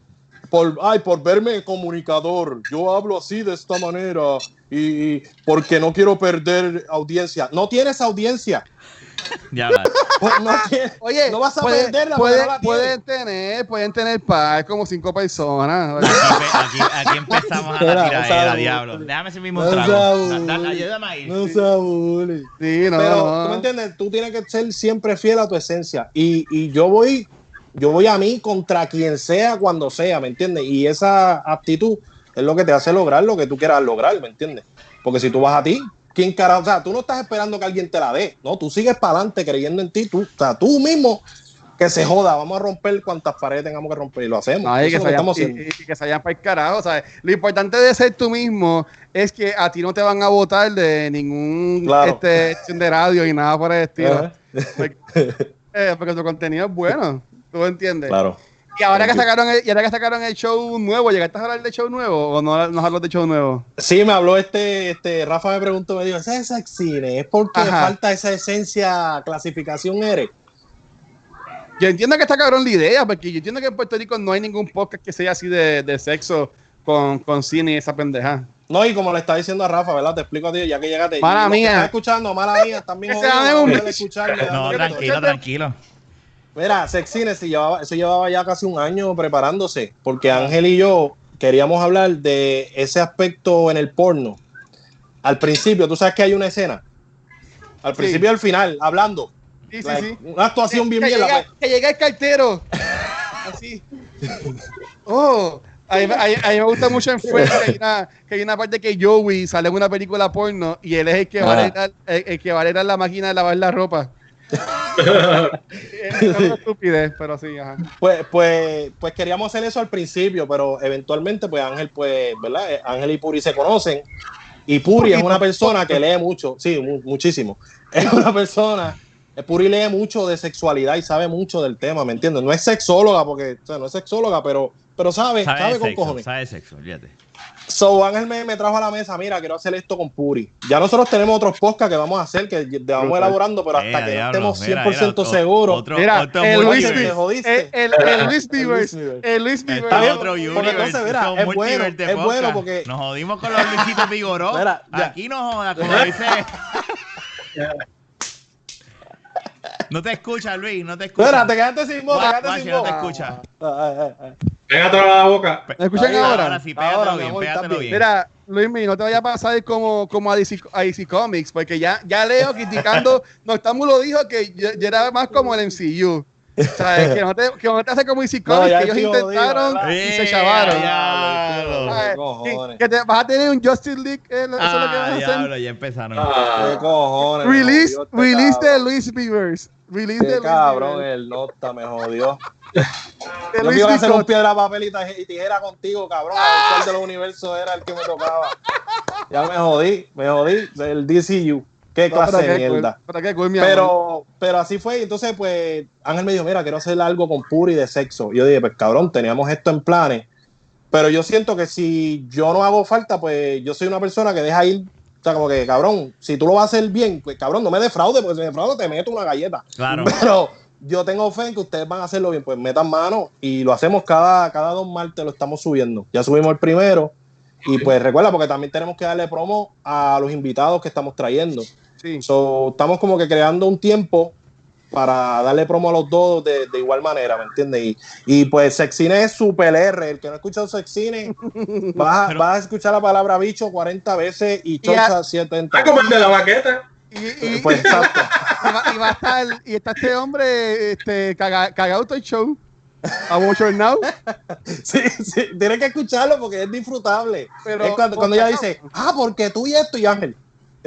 Speaker 1: por, ay, por verme comunicador, yo hablo así de esta manera y porque no quiero perder audiencia. No tienes audiencia.
Speaker 3: Ya va.
Speaker 1: Pues no *laughs* Oye, no vas a puede, perderla.
Speaker 4: pueden tener, pueden tener par como cinco personas.
Speaker 3: Aquí, aquí, empezamos a la tiradera, diablo. Déjame ese mismo no trago. ayúdame ahí.
Speaker 1: No se abule. Sí, no. Pero, ¿tú me entiendes? Tú tienes que ser siempre fiel a tu esencia. Y, y yo voy, yo voy a mí contra quien sea, cuando sea, ¿me entiendes? Y esa actitud es lo que te hace lograr lo que tú quieras lograr, ¿me entiendes? Porque si tú vas a ti, ¿quién carajo? O sea, tú no estás esperando que alguien te la dé, ¿no? Tú sigues para adelante creyendo en ti, tú, o sea, tú mismo que se joda, vamos a romper cuantas paredes tengamos que romper y lo hacemos.
Speaker 4: que, se vayan, y, que se vayan para el carajo. ¿sabes? Lo importante de ser tú mismo es que a ti no te van a votar de ningún este, de radio y nada por el estilo. Eh, porque, tu contenido es bueno. ¿Tú entiendes?
Speaker 1: Claro.
Speaker 4: Y ahora que sacaron el, y ahora que sacaron el show nuevo, ¿llegaste a hablar de show nuevo o no, no hablas de show nuevo?
Speaker 1: Sí, me habló este, este, Rafa me preguntó, me dijo, ¿ese es? ¿Es porque falta esa esencia clasificación eres?
Speaker 4: Yo entiendo que está cabrón la idea, porque yo entiendo que en Puerto Rico no hay ningún podcast que sea así de, de sexo con, con, cine y esa pendeja.
Speaker 1: No, y como le está diciendo a Rafa, ¿verdad? Te explico a ti, ya que llegaste.
Speaker 4: Mala mía.
Speaker 1: Estás escuchando, mala mía, también. *laughs*
Speaker 3: no, tranquilo, tranquilo.
Speaker 1: Mira, Sexine, eso llevaba, eso llevaba ya casi un año preparándose, porque Ángel y yo queríamos hablar de ese aspecto en el porno. Al principio, tú sabes que hay una escena. Al principio y al final, hablando.
Speaker 4: Sí, sí, sí.
Speaker 1: Una actuación bien bien.
Speaker 4: Llega, que llega el cartero. *laughs* Así. Oh, a mí, me gusta mucho en Friends que hay, una, que hay una parte que Joey sale en una película porno y él es el que, va, a heredar, el, que va a la máquina de lavar la ropa. Es una estupidez, pero sí, ajá.
Speaker 1: Pues, pues, pues queríamos hacer eso al principio, pero eventualmente, pues Ángel, pues, ¿verdad? Ángel y Puri se conocen. Y Puri es una persona que lee mucho, sí, muchísimo. *laughs* Es una persona Puri lee mucho de sexualidad y sabe mucho del tema, ¿me entiendes? No es sexóloga, porque, o sea, no es sexóloga, pero, pero sabe, sabe, con cojones.
Speaker 3: Sabe sexo, fíjate.
Speaker 1: So, Ángel me, trajo a la mesa, mira, quiero hacer esto con Puri. Ya nosotros tenemos otros podcasts que vamos a hacer, que vamos elaborando, pero hasta que estemos 100% seguros.
Speaker 4: mira, el Luis el, el, el, Luis Bivers. El Luis Bivers.
Speaker 3: otro porque entonces, mira, es bueno, es bueno porque... Nos jodimos con los Luisitos Vigoró. Aquí nos jodas, como dice... *laughs* No te escucha, Luis, no te escucha.
Speaker 1: Espera, te quedaste sin voz, te quedaste sin voz.
Speaker 3: No te escucha.
Speaker 2: Pégate a la boca.
Speaker 4: ¿Me escuchan ahora?
Speaker 3: Ahora sí, pégatelo bien, pégatelo bien.
Speaker 4: Mira, Luis, no te vayas a pasar como, como a, DC, a DC Comics, porque ya, ya Leo criticando, *laughs* no estamos lo dijo que ya, era más como el MCU. O sea, que no te, que no te hace como DC Comics, que ellos intentaron y se chavaron. que, te, vas a tener un Justice League. Eh, eso
Speaker 3: es lo que vas a hacer. ya empezaron.
Speaker 1: Ah, ¿Qué cojones?
Speaker 4: Release, release de Luis Beavers. Release
Speaker 1: de cabrón, el nota me jodió. *laughs* Yo iba a hacer un piedra, papel y tijera contigo, cabrón. A ver cuál de los universos era el que me tocaba. Ya me jodí, me jodí. El DCU. Qué clase de mierda. pero, pero así fue. Entonces, pues, Ángel me dijo, mira, quiero hacer algo con Puri de sexo. Y yo dije, pues cabrón, teníamos esto en planes. Pero yo siento que si yo no hago falta, pues yo soy una persona que deja ir. O sea, como que, cabrón, si tú lo vas a hacer bien, pues cabrón, no me defraude, porque si me defraude te meto una galleta.
Speaker 3: Claro. *laughs*
Speaker 1: Pero yo tengo fe en que ustedes van a hacerlo bien, pues metan mano y lo hacemos cada, cada dos martes, lo estamos subiendo. Ya subimos el primero. Y pues recuerda, porque también tenemos que darle promo a los invitados que estamos trayendo. Sí. So, estamos como que creando un tiempo para darle promo a los dos de, igual manera, ¿me entiendes? Y, y, pues Sexine es super R. El que no ha escuchado Sexine, *laughs* vas, vas a escuchar la palabra bicho 40 veces y chocha 70.
Speaker 2: Ah, como el de la baqueta.
Speaker 4: Y, y, pues exacto. y, va, a estar, y está este hombre este, cagado todo el show. A mucho now. *laughs*
Speaker 1: sí, sí, tienes que escucharlo porque es disfrutable. Pero es cuando, cuando ella dice, ah, porque tú y esto y Ángel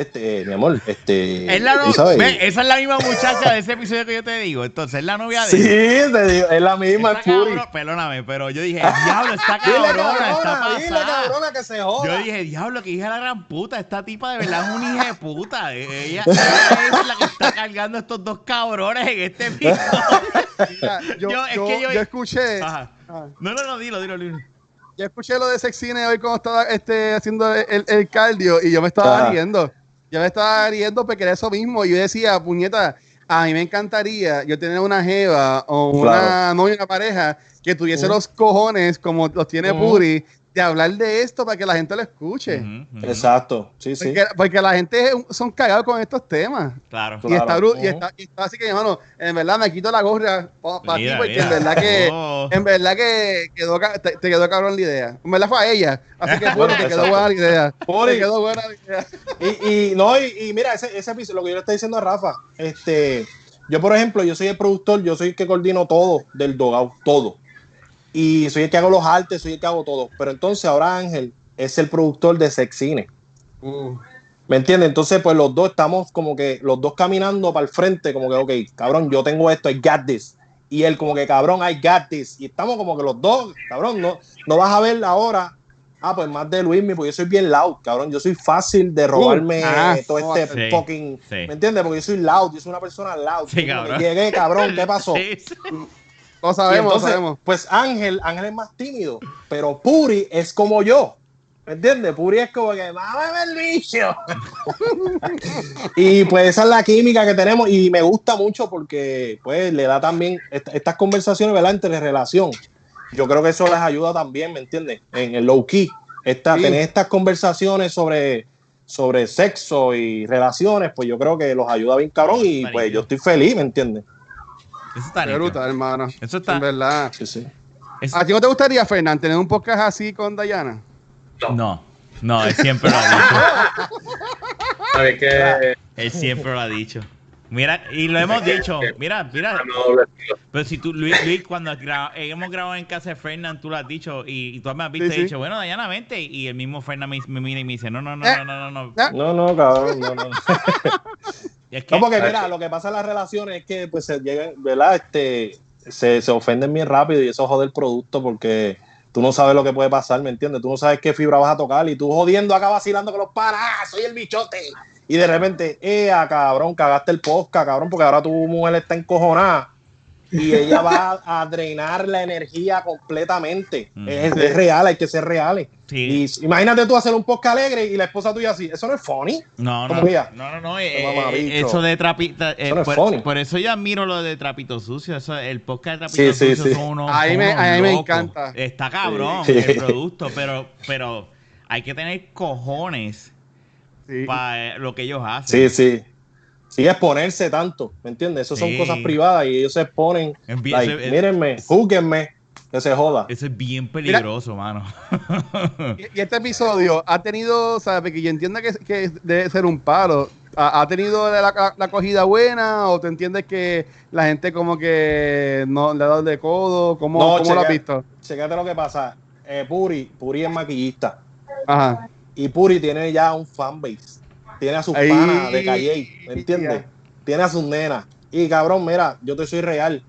Speaker 1: este, mi amor, este.
Speaker 3: Es la esa es la misma muchacha de ese episodio que yo te digo. Entonces, es la novia de.
Speaker 1: Sí, te digo, es la misma, es
Speaker 3: Perdóname, pero yo dije, diablo, esta *laughs* cabrona, cabrona, está pasada.
Speaker 1: cabrona que se joda.
Speaker 3: Yo dije, diablo, que hija la gran puta. Esta tipa de verdad es una hija de puta. *laughs* Ella, es la que está cargando estos dos cabrones en este *laughs* episodio.
Speaker 4: yo, yo, es que yo, yo escuché.
Speaker 3: Ajá. No, no, no, dilo, dilo, dilo.
Speaker 4: Yo escuché lo de Sexine hoy cuando estaba este, haciendo el, el cardio y yo me estaba riendo yo me estaba riendo porque era eso mismo. Yo decía, puñeta, a mí me encantaría yo tener una jeva o una novia, una pareja que tuviese los cojones como los tiene Puri de hablar de esto para que la gente lo escuche.
Speaker 1: Exacto, sí, sí.
Speaker 4: Porque, la gente son cagados con estos temas.
Speaker 3: Claro.
Speaker 4: Y, Está, y, está, y, está, así que, hermano, en verdad me quito la gorra para ti porque en verdad que, oh. en verdad que quedó, te, quedó cabrón la idea. En verdad fue a ella. Así que *laughs* bueno, te quedó buena la idea. Te quedó buena la idea.
Speaker 1: Y, y no, y, mira, ese, ese episodio, lo que yo le estoy diciendo a Rafa, este, yo por ejemplo, yo soy el productor, yo soy el que coordino todo del Dogout, todo y soy el que hago los artes, soy el que hago todo. Pero entonces ahora Ángel es el productor de Sexine. Uh. ¿Me entiendes? Entonces, pues los dos estamos como que, los dos caminando para el frente, como que, ok, cabrón, yo tengo esto, I got this. Y él como que, cabrón, I got this. Y estamos como que los dos, cabrón, no, no vas a ver ahora, ah, pues más de Luis, porque yo soy bien loud, cabrón, yo soy fácil de robarme uh, ah, todo este fucking, ¿me entiendes? Porque yo soy loud, yo soy una persona loud. Sí, cabrón. Llegué, cabrón, ¿qué pasó? *laughs*
Speaker 4: No sabemos, entonces, sabemos.
Speaker 1: Pues Ángel, Ángel es más tímido, pero Puri es como yo. ¿Me entiendes? Puri es como que, ¡mámame el bicho! *laughs* y pues esa es la química que tenemos y me gusta mucho porque pues le da también estas conversaciones, ¿verdad? Entre relación. Yo creo que eso les ayuda también, ¿me entiendes? En el low key. Esta, Tener estas conversaciones sobre, sobre sexo y relaciones, pues yo creo que los ayuda bien cabrón y pues yo estoy feliz, ¿me entiendes?
Speaker 4: Eso está brutal, hermano. Eso está. En verdad. Sí, sí. ¿A ti no te gustaría, Fernán, tener un podcast así con Dayana?
Speaker 3: No. No, él siempre lo ha dicho. *laughs* ¿Sabes qué? Él siempre lo ha dicho. Mira, y lo hemos dicho, mira, mira. Pero si tú, Luis, Luis cuando hemos grabado en casa de Fernán, tú lo has dicho, y, tú me has visto y dicho, bueno, Dayana, vente. Y el mismo Fernán me, mira y me dice, no, no, no, no, no, no.
Speaker 1: No, no, cabrón, no, no. *laughs* no, porque mira, lo que pasa en las relaciones es que pues se llegan, ¿verdad? Este, se, se ofenden bien rápido y eso jode el producto porque tú no sabes lo que puede pasar, ¿me entiendes? Tú no sabes qué fibra vas a tocar y tú jodiendo acá vacilando con los panas, ¡Ah, soy el bichote. Y de repente, eh, cabrón, cagaste el podcast, cabrón, porque ahora tu mujer está encojonada y ella va a drenar la energía completamente. Es, real, hay que ser reales. Y imagínate tú hacer un podcast alegre y la esposa tuya así. Eso no es funny.
Speaker 3: No, no, no, no, eh, eh, eso de trapito. Eh, por, eso yo admiro lo de trapito sucio. Eso, el podcast de trapito sucio son unos.
Speaker 4: A mí me, a mí me encanta.
Speaker 3: Está cabrón el producto, pero, pero hay que tener cojones para lo que ellos hacen.
Speaker 1: Sí, sí. Sí, exponerse tanto, ¿me entiendes? Eso son cosas privadas y ellos se exponen. mírenme, júguenme, que se joda.
Speaker 3: Eso es bien peligroso, mano. *laughs*
Speaker 4: y, este episodio ha tenido, ¿sabes? Que yo entienda que, que debe ser un palo. ¿Ha, tenido la, acogida buena o te entiendes que la gente como que no le ha dado de codo? ¿Cómo, ¿cómo lo has visto?
Speaker 1: Checate lo que pasa. Eh, Puri, Puri es maquillista. Ajá. Y Puri tiene ya un fanbase tiene a sus panas de Calle, ¿me entiendes? Tiene a sus nenas. Y cabrón, mira, yo te soy real.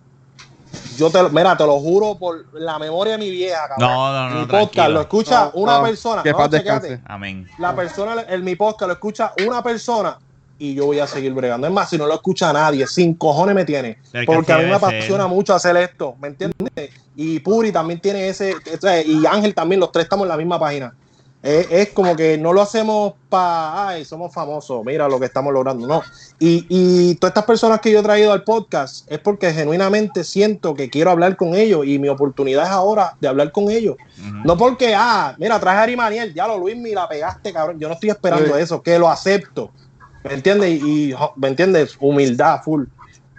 Speaker 1: Yo te, mira, te lo juro por la memoria de mi vieja, cabrón. No, no, no. Mi podcast lo escucha una persona. Que no, Amén. La persona, en mi podcast lo escucha una persona y yo voy a seguir bregando. Es más, si no lo escucha nadie, sin cojones me tiene. Porque a mí me apasiona mucho hacer esto, ¿me entiendes? Y Puri también tiene ese, y Ángel también, los tres estamos en la misma página. Es, como que no lo hacemos para, ay, somos famosos, mira lo que estamos logrando, no. Y, y, todas estas personas que yo he traído al podcast es porque genuinamente siento que quiero hablar con ellos y mi oportunidad es ahora de hablar con ellos. No porque, ah, mira, traje a Ari Maniel, ya lo Luis, me la pegaste, cabrón. Yo no estoy esperando eso, que lo acepto. ¿Me entiendes? Y, ¿me entiendes? Humildad, full.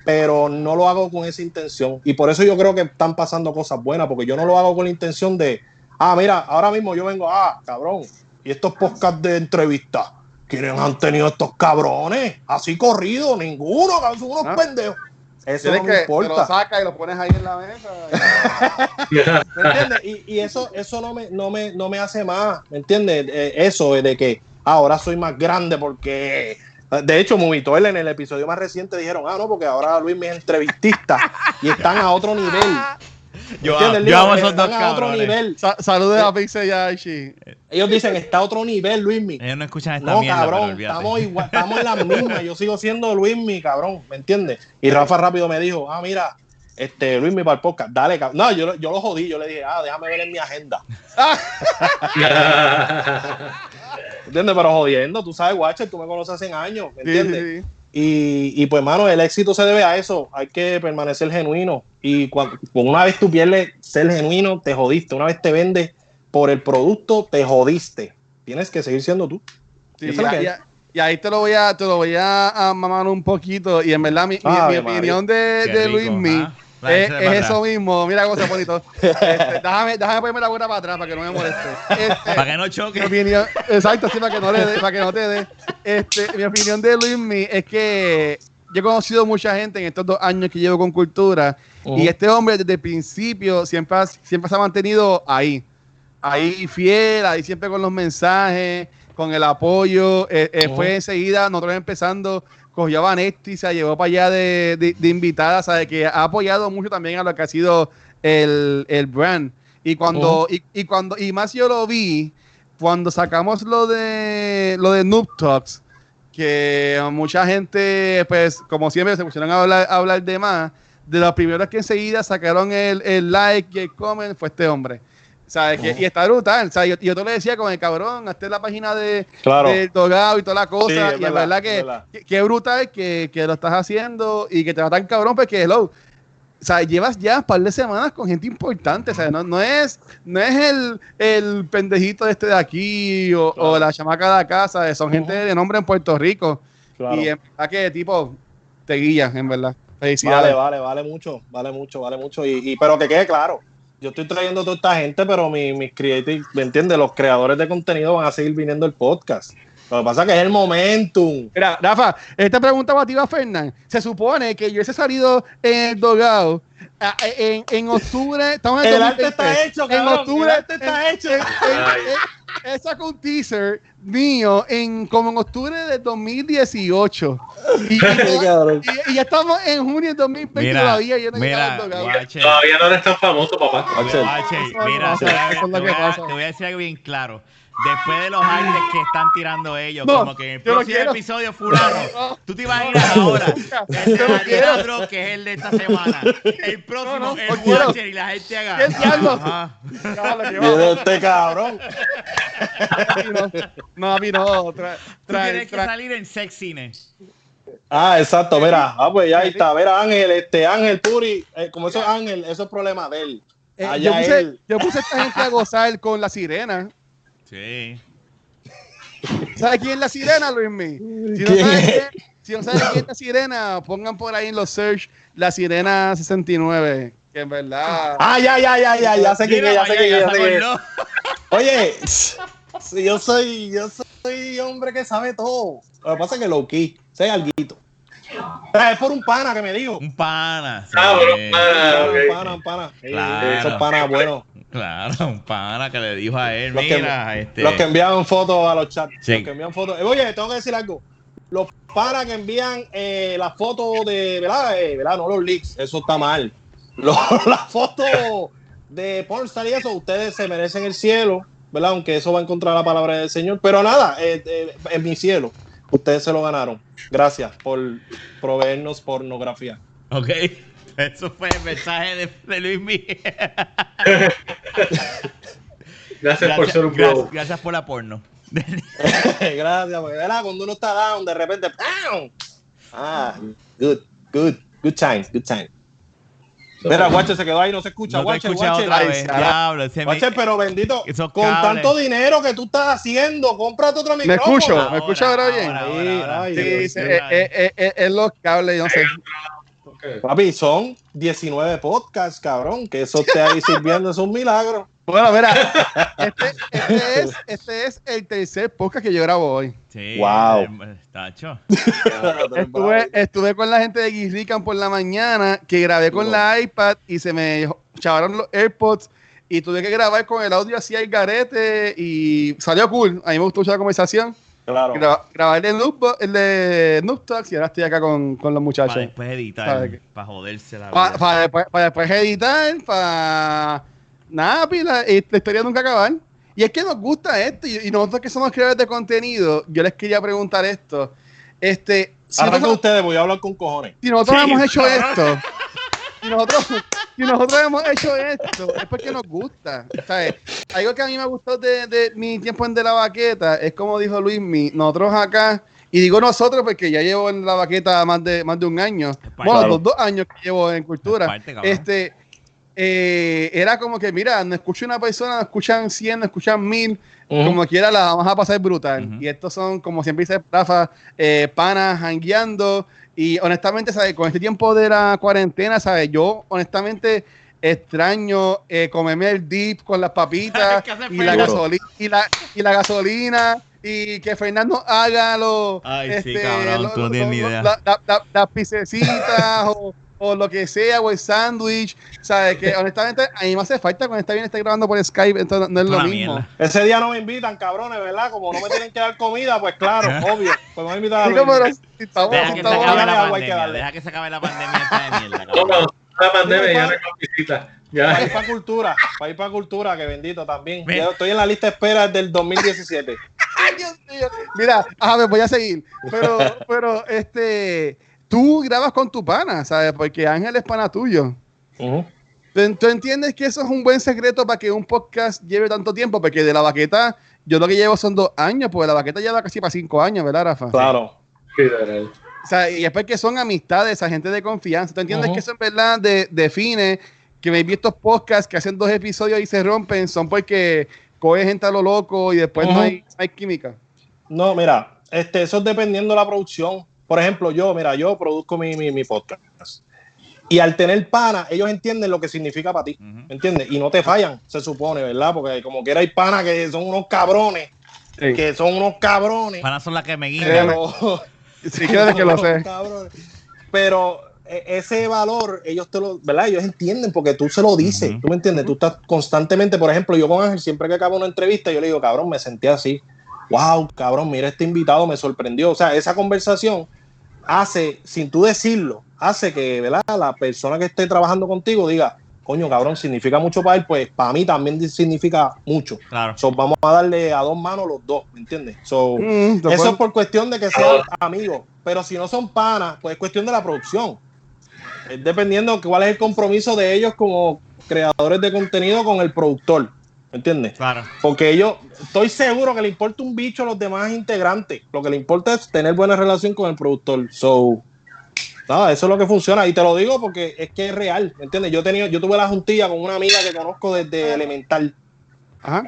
Speaker 1: Pero no lo hago con esa intención. Y por eso yo creo que están pasando cosas buenas, porque yo no lo hago con la intención de Ah, mira, ahora mismo yo vengo, ah, cabrón, y estos podcasts de entrevista, ¿quiénes han tenido estos cabrones? Así corrido, ninguno, son unos ah. pendejos.
Speaker 4: Eso no me importa. Te lo sacas y lo pones ahí en la mesa. *laughs*
Speaker 1: ¿Me entiendes? Y, y, eso, eso no, me, no, me, no me hace más, ¿me entiendes? Eh, eso de que ahora soy más grande porque... De hecho, Movitoel en el episodio más reciente dijeron, ah, no, porque ahora Luis me es entrevistista y están a otro nivel. *laughs*
Speaker 3: Yo, yo amo esos dos a otro
Speaker 4: nivel. saludos a Pixel y a
Speaker 1: Ellos dicen, está a otro nivel, Luismi.
Speaker 3: Ellos no escuchan esta no, mierda,
Speaker 1: cabrón, estamos, igual, estamos en la *laughs* misma. Yo sigo siendo Luismi, cabrón, ¿me entiendes? Y Rafa rápido me dijo, ah, mira, este, Luismi para el podcast, dale, cabrón. No, yo, yo lo jodí, yo le dije, ah, déjame ver en mi agenda. *laughs* ¿Entiendes? Pero jodiendo, tú sabes, Watcher, tú me conoces hace años, ¿me entiendes? Y, y, pues, mano, el éxito se debe a eso. Hay que permanecer genuino. Y cuando, una vez tú pierdes ser genuino, te jodiste. Una vez te vendes por el producto, te jodiste. Tienes que seguir siendo tú.
Speaker 4: y, ahí te lo voy a, te lo voy a, mamar un poquito. Y en verdad, mi, mi, opinión de, de Luis Mi es, eso mismo, mira cómo se bonito. *laughs* Este, déjame, déjame ponerme la buena para atrás para que no me moleste. Este,
Speaker 3: para que no choque.
Speaker 4: exacto, sí, para que no, le para que no te dé. Este, mi opinión de Luismi es que yo he conocido mucha gente en estos dos años que llevo con cultura y este hombre desde el principio siempre, siempre se ha mantenido ahí. Ahí fiel, ahí siempre con los mensajes. con el apoyo. Eh, eh, fue enseguida, nosotros empezando, cogió a Vanetti, se llevó para allá de, de, invitada, ¿sabe? Que ha apoyado mucho también a lo que ha sido el, brand. Y cuando, y, cuando, y más yo lo vi, cuando sacamos lo de lo de Noob Talks, que mucha gente, pues, como siempre, se pusieron a hablar, a hablar de más. De los primeros que enseguida sacaron el, el like y el comment fue este hombre. ¿Sabes? Que, y está brutal. ¿sabes? Yo, yo te lo decía con el cabrón, hasta la página de, del Dogado y toda la cosa. y es verdad, que, que, brutal que, que, lo estás haciendo y que te va tan cabrón porque, hello, o sea, llevas ya un par de semanas con gente importante, o sea, no, no es, no es el, el pendejito este de aquí o, o la chamaca de acá, ¿sabes? Son gente de nombre en Puerto Rico. Y en verdad que tipo te guías, en verdad.
Speaker 1: Felicidades. Vale, vale, vale mucho, vale mucho, vale mucho. Y, y pero que quede claro, yo estoy trayendo a toda esta gente, pero mis mi creative, ¿me entiendes? Los creadores de contenido van a seguir viniendo el podcast. Lo que pasa es que es el momentum.
Speaker 4: Mira, Rafa, esta pregunta va a Fernán. Se supone que yo he salido en el dogado en, en octubre. Estamos
Speaker 1: en el arte está hecho,
Speaker 4: cabrón, En octubre.
Speaker 1: El arte está hecho.
Speaker 4: Él sacó un teaser mío en como en octubre de 2018. *laughs* Y, y, ya estamos en junio de 2020 mira, todavía. Yo no
Speaker 2: mira, todavía no eres tan famoso, papá.
Speaker 3: mira, te voy a decir algo bien claro después de los aires que están tirando ellos, como que en el próximo episodio fulano, *laughs* tú te imaginas ahora, *laughs* el de que es el de esta semana, el próximo, no, el Watcher y la gente haga. ¿Qué
Speaker 1: Ajá. este cabrón. *laughs*
Speaker 4: No, a mí no.
Speaker 3: Trae, tienes que salir en sex cine.
Speaker 1: Ah, exacto, mira, ah, pues ya ahí está, ver Ángel, este Ángel Puri, eh, como eso es Ángel, eso es problema de él.
Speaker 4: Eh, Allá yo, puse, él. yo puse a esta gente a gozar con la sirena.
Speaker 3: Sí.
Speaker 4: ¿Sabes quién es la sirena, Luis? Si no, sabes quién, si no sabes quién es la sirena, pongan por ahí en los search la sirena 69. Que en verdad.
Speaker 1: Ah, ya, ya, ya, ya, ya sé quién es, ya sé quién es, ya sé quién Oye, yo soy, yo soy hombre que sabe todo. Lo que pasa es que low key, sé alguito. Es por un pana que me dijo.
Speaker 3: Un pana.
Speaker 2: Ah, un pana,
Speaker 1: un pana, un pana. Claro. Esos panas buenos.
Speaker 3: Claro, un pana que le dijo a él, los mira,
Speaker 1: que,
Speaker 3: este...
Speaker 1: Los que envían fotos a los chats. Los que envían fotos. Eh, oye, tengo que decir algo. Los panas que envían eh, las fotos de, ¿verdad? Eh, ¿verdad? No los leaks, eso está mal. *laughs* las fotos de pornstar y eso, ustedes se merecen el cielo, ¿verdad? Aunque eso va a encontrar la palabra del Señor. Pero nada, eh, en mi cielo, ustedes se lo ganaron. Gracias por proveernos pornografía.
Speaker 3: Ok. Eso fue el mensaje de, Luis Miguel.
Speaker 2: gracias, por ser un
Speaker 3: gracias, gracias por la porno. *laughs*
Speaker 1: gracias, porque cuando uno está down, de repente, Ah, good, good, good times, good times. Mira, Guache se quedó ahí, no se escucha. No Diablo, Guache, pero bendito, con tanto dinero que tú estás haciendo, cómprate otro micrófono.
Speaker 4: ¿Me escucho? ¿Me escucho ahora bien? sí, sí, es los cables, yo no sé.
Speaker 1: Papi, son 19 podcasts, cabrón, que eso esté ahí *laughs* sirviendo es un milagro.
Speaker 4: Bueno, mira, este, este, es, este es el tercer podcast que yo grabo hoy.
Speaker 3: Sí,
Speaker 1: wow.
Speaker 3: Tacho.
Speaker 4: estuve, estuve con la gente de Gizrican por la mañana, que grabé con la iPad y se me chavaron los AirPods y tuve que grabar con el audio así al garete y salió cool. A mí me gustó mucho la conversación.
Speaker 1: Claro.
Speaker 4: grabar el de, el de Noob Talks y ahora estoy acá con, con los muchachos. Para
Speaker 3: después editar, para joderse la
Speaker 4: vida. Para, después, para después editar, para... Nada, pila, y la historia nunca acabar. Y es que nos gusta esto, y, nosotros que somos creadores de contenido, yo les quería preguntar esto. Este,
Speaker 1: si nosotros, ustedes, voy a hablar con cojones.
Speaker 4: Si nosotros hemos hecho esto, *laughs* si nosotros, si nosotros hemos hecho esto, es porque nos gusta. ¿sabes? Algo que a mí me gustó de, de, mi tiempo en De la Baqueta es como dijo Luis, nosotros acá, y digo nosotros porque ya llevo en La Baqueta más de, más de un año, bueno, los dos años que llevo en cultura. este eh, era como que, mira, no escucho una persona, no escuchan 100, no escuchan 1000, como quiera la vamos a pasar brutal. Y estos son, como siempre dice Rafa, eh, panas, hangueando. Y honestamente, ¿sabes? Con este tiempo de la cuarentena, ¿sabes? Yo, honestamente, extraño eh, comerme el dip con las papitas *laughs* y, la gasolina, y, la, y la gasolina y que Fernando haga los
Speaker 3: Ay, este, sí, cabrón, tú no tienes ni idea.
Speaker 4: las la, pisecitas o, o lo que sea, o el sándwich. ¿Sabes? Que *laughs* honestamente a mí me hace falta cuando está bien está grabando por Skype, entonces no es lo mismo.
Speaker 1: Ese día no me invitan, cabrones, ¿verdad? Como no me tienen que dar comida, pues claro, *laughs* obvio. Pues me invitan a
Speaker 3: deja, que se acabe la pandemia, deja que se acabe la pandemia esta de mierda.
Speaker 2: la pandemia ya no visita.
Speaker 1: Para ir para cultura, para ir para cultura, que bendito también. Yo estoy en la lista de espera del 2017. *laughs* Ay,
Speaker 4: Dios mío. Mira, a ver, voy a seguir. Pero, pero, este, tú grabas con tu pana, ¿sabes? Porque Ángel es pana tuyo. ¿Tú, entiendes que eso es un buen secreto para que un podcast lleve tanto tiempo? Porque de la baqueta, yo lo que llevo son dos años, porque la baqueta lleva casi para cinco años, ¿verdad, Rafa?
Speaker 1: Claro. Sí,
Speaker 4: o sea, y es porque son amistades, a gente de confianza. ¿Tú entiendes que eso en verdad define que me he visto podcasts que hacen dos episodios y se rompen son porque coge gente a lo loco y después no, hay, química.
Speaker 1: No, mira, este, eso es dependiendo de la producción. Por ejemplo, yo, mira, yo produzco mi, mi, podcast. Y al tener pana, ellos entienden lo que significa para ti. ¿Entiendes? Y no te fallan, se supone, ¿verdad? Porque como quiera hay pana que son unos cabrones. Que son unos cabrones.
Speaker 3: Panas son las que me guían.
Speaker 4: sí, que lo *laughs* sé.
Speaker 1: Pero e, ese valor, ellos te lo, ¿verdad? Ellos entienden porque tú se lo dices, tú me entiendes, tú estás constantemente, por ejemplo, yo con Ángel, siempre que acabo una entrevista, yo le digo, cabrón, me sentí así, wow, cabrón, mira, este invitado me sorprendió, o sea, esa conversación hace, sin tú decirlo, hace que, ¿verdad? La persona que esté trabajando contigo diga, coño, cabrón, significa mucho para él, pues para mí también significa mucho.
Speaker 3: Claro.
Speaker 1: vamos a darle a dos manos los dos, ¿me entiendes? Mm, eso es por cuestión de que sean amigos, pero si no son panas, pues es cuestión de la producción es dependiendo cuál es el compromiso de ellos como creadores de contenido con el productor. ¿Entiendes?
Speaker 3: Claro.
Speaker 1: Porque ellos, estoy seguro que le importa un bicho a los demás integrantes. Lo que le importa es tener buena relación con el productor. So, nada, eso es lo que funciona. Y te lo digo porque es que es real. ¿Entiendes? Yo, he tenido, yo tuve la juntilla con una amiga que conozco desde elemental. Ajá.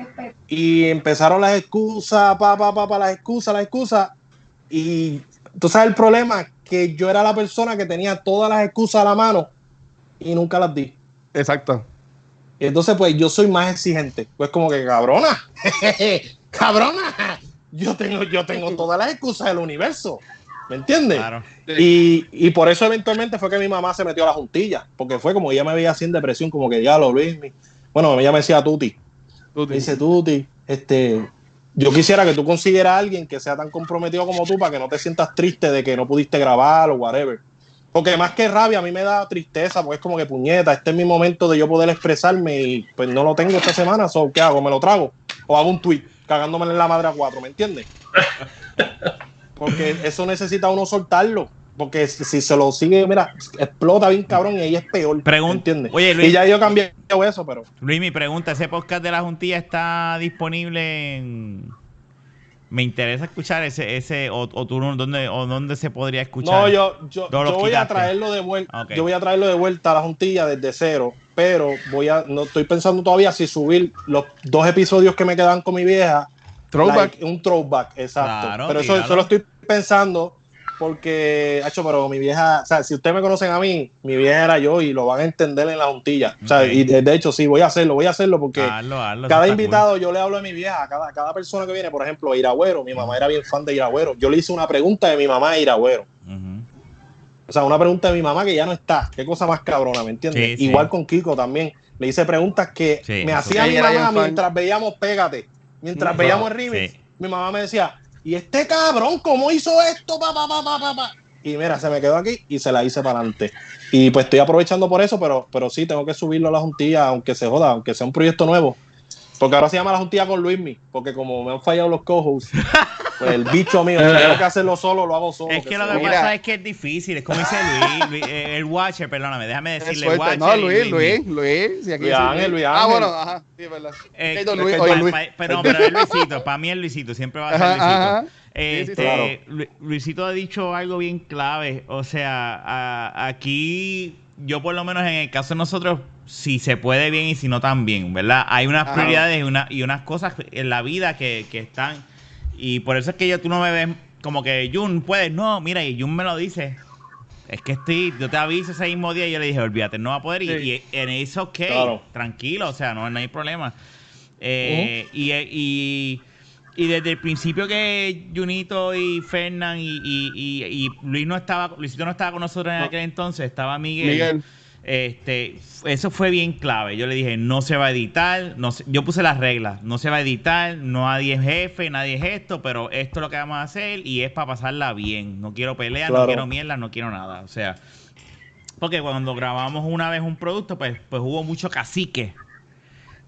Speaker 1: Y empezaron las excusas, pa, pa, pa, pa, las excusas, las excusas. Y tú sabes el problema, que yo era la persona que tenía todas las excusas a la mano y nunca las di.
Speaker 4: Exacto.
Speaker 1: Y entonces, pues yo soy más exigente. Pues como que cabrona, *laughs* cabrona, yo tengo, yo tengo todas las excusas del universo. ¿Me entiendes? Claro. Y, por eso eventualmente fue que mi mamá se metió a la juntilla, porque fue como ella me veía sin depresión, como que ya lo Luis. Bueno, ella me decía Tuti. Tuti. Me dice Tuti, este, yo quisiera que tú consiguieras a alguien que sea tan comprometido como tú para que no te sientas triste de que no pudiste grabar o whatever. Porque más que rabia, a mí me da tristeza, porque es como que puñeta, este es mi momento de yo poder expresarme y pues no lo tengo esta semana, so, ¿qué hago? ¿Me lo trago? O hago un tweet cagándome en la madre a cuatro, ¿me entiendes? Porque eso necesita uno soltarlo. Porque si se lo sigue, mira, explota bien cabrón y ahí es peor.
Speaker 3: Pregunta,
Speaker 1: ¿entiendes? Oye, Luis, y ya yo cambié eso, pero.
Speaker 3: Luis, mi pregunta: ¿ese podcast de la Juntilla está disponible en.? Me interesa escuchar ese, ese o, o tú dónde, o dónde se podría escuchar.
Speaker 1: No, yo, yo, voy a traerlo de vuelta. Yo voy a traerlo de vuelta a la juntilla desde cero, pero voy a, no estoy pensando todavía si subir los dos episodios que me quedan con mi vieja.
Speaker 4: Throwback.
Speaker 1: un throwback, exacto. pero eso, eso, lo estoy pensando porque, hecho, pero mi vieja, o sea, si ustedes me conocen a mí, mi vieja era yo y lo van a entender en la juntilla. O sea, y de, hecho, sí, voy a hacerlo, voy a hacerlo porque cada invitado yo le hablo de mi vieja, cada, cada persona que viene, por ejemplo, Iragüero, mi mamá era bien fan de Iragüero. Yo le hice una pregunta de mi mamá a Iragüero. O sea, una pregunta de mi mamá que ya no está. Qué cosa más cabrona, ¿me entiendes? Igual con Kiko también. Le hice preguntas que me hacía mi mamá mientras veíamos Pégate. Mientras veíamos el remix, mi mamá me decía, y este cabrón, ¿cómo hizo esto? Pa, pa, pa, y mira, se me quedó aquí y se la hice para adelante. Y pues estoy aprovechando por eso, pero, pero sí, tengo que subirlo a la juntilla, aunque se joda, aunque sea un proyecto nuevo. Porque ahora se llama la juntilla con Luismi, porque como me han fallado los cojos, *laughs* pues el bicho mío, si tengo que hacerlo solo, lo hago solo.
Speaker 3: Es que, lo que pasa es que es difícil, es como dice Luis, eh, el Watcher, perdóname, déjame decirle
Speaker 4: el
Speaker 3: Watcher.
Speaker 4: No, Luis, Luis, Luis,
Speaker 1: Luis, Ángel, Luis
Speaker 4: Ah, bueno, ajá, sí, es verdad.
Speaker 3: Eh, Luis, pero, pero es Luisito, para mí es Luisito, siempre va a ser Luisito. Este, Luisito ha dicho algo bien clave. O sea, aquí yo por lo menos en el caso de nosotros, si se puede bien y si no tan bien, ¿verdad? Hay unas prioridades y, una, y unas cosas en la vida que, están. Y por eso es que yo tú no me ves como que Jun puedes, no, mira, y Jun me lo dice. Es que estoy, yo te aviso ese mismo día y yo le dije, olvídate, no va a poder. Y, en eso, ok, tranquilo, o sea, no, no hay problema. Eh, y, y y desde el principio que Junito y Fernán y, y, Luis no estaba, Luisito no estaba con nosotros en aquel entonces, estaba Miguel. Miguel. Este, eso fue bien clave. Yo le dije, no se va a editar. No yo puse las reglas. No se va a editar. No nadie es jefe, nadie es esto. Pero esto es lo que vamos a hacer y es para pasarla bien. No quiero pelear, no quiero mierda, no quiero nada. O sea, porque cuando grabamos una vez un producto, pues, pues hubo mucho cacique.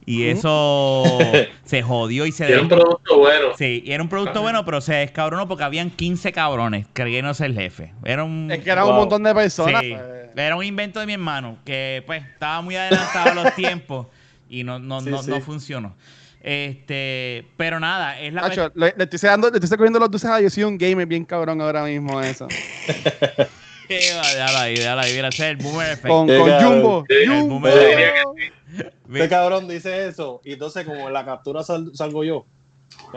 Speaker 3: Y eso *laughs* se jodió y se...
Speaker 2: era un producto bueno.
Speaker 3: Sí, y era un producto bueno, pero se descabronó porque habían 15 cabrones creyendo ser el jefe. Era un...
Speaker 4: Es que era un montón de personas.
Speaker 3: Sí, pues. Era un invento de mi hermano que pues estaba muy adelantado a los *laughs* tiempos y no, no, no, no funcionó. Este, pero nada, es la.
Speaker 4: le, estoy dando, le estoy cogiendo los dulces a yo soy un gamer bien cabrón ahora mismo eso. *laughs*
Speaker 3: déjalo ahí, déjalo ahí, mira, ese es el boomer effect.
Speaker 4: Con, con Jumbo. Jumbo.
Speaker 1: Este cabrón dice eso, y entonces como en la captura salgo yo.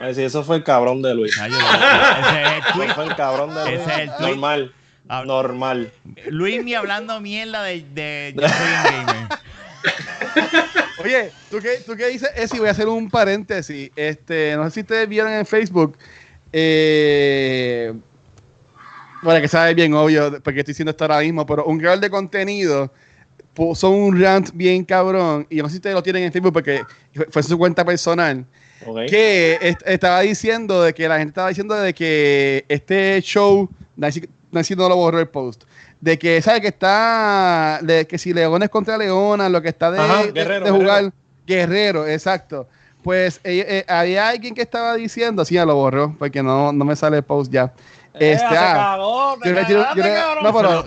Speaker 1: Decir, eso fue el cabrón de Luis. ese es el tweet. Eso fue el cabrón de Luis. Ese es el tweet. Normal. Normal.
Speaker 3: Luis me hablando mierda de, de yo soy un gamer. *laughs*
Speaker 4: Oye, ¿tú qué, ¿tú qué dices? Esi, voy a hacer un paréntesis. Este, no sé si ustedes vieron en Facebook. Eh, bueno, que sabe bien obvio, porque estoy diciendo esto ahora mismo, pero un creador de contenido puso un rant bien cabrón, y no sé si ustedes lo tienen en Facebook porque fue su cuenta personal, que estaba diciendo de que la gente estaba diciendo de que este show, Nancy, no lo borró el post, de que sabe que está, de que si Leones contra Leona, lo que está de, jugar, guerrero. exacto. Pues eh, eh, había alguien que estaba diciendo, sí, ya lo borró, porque no, no me sale el post ya este, ah, yo le tiro, yo le, no, pero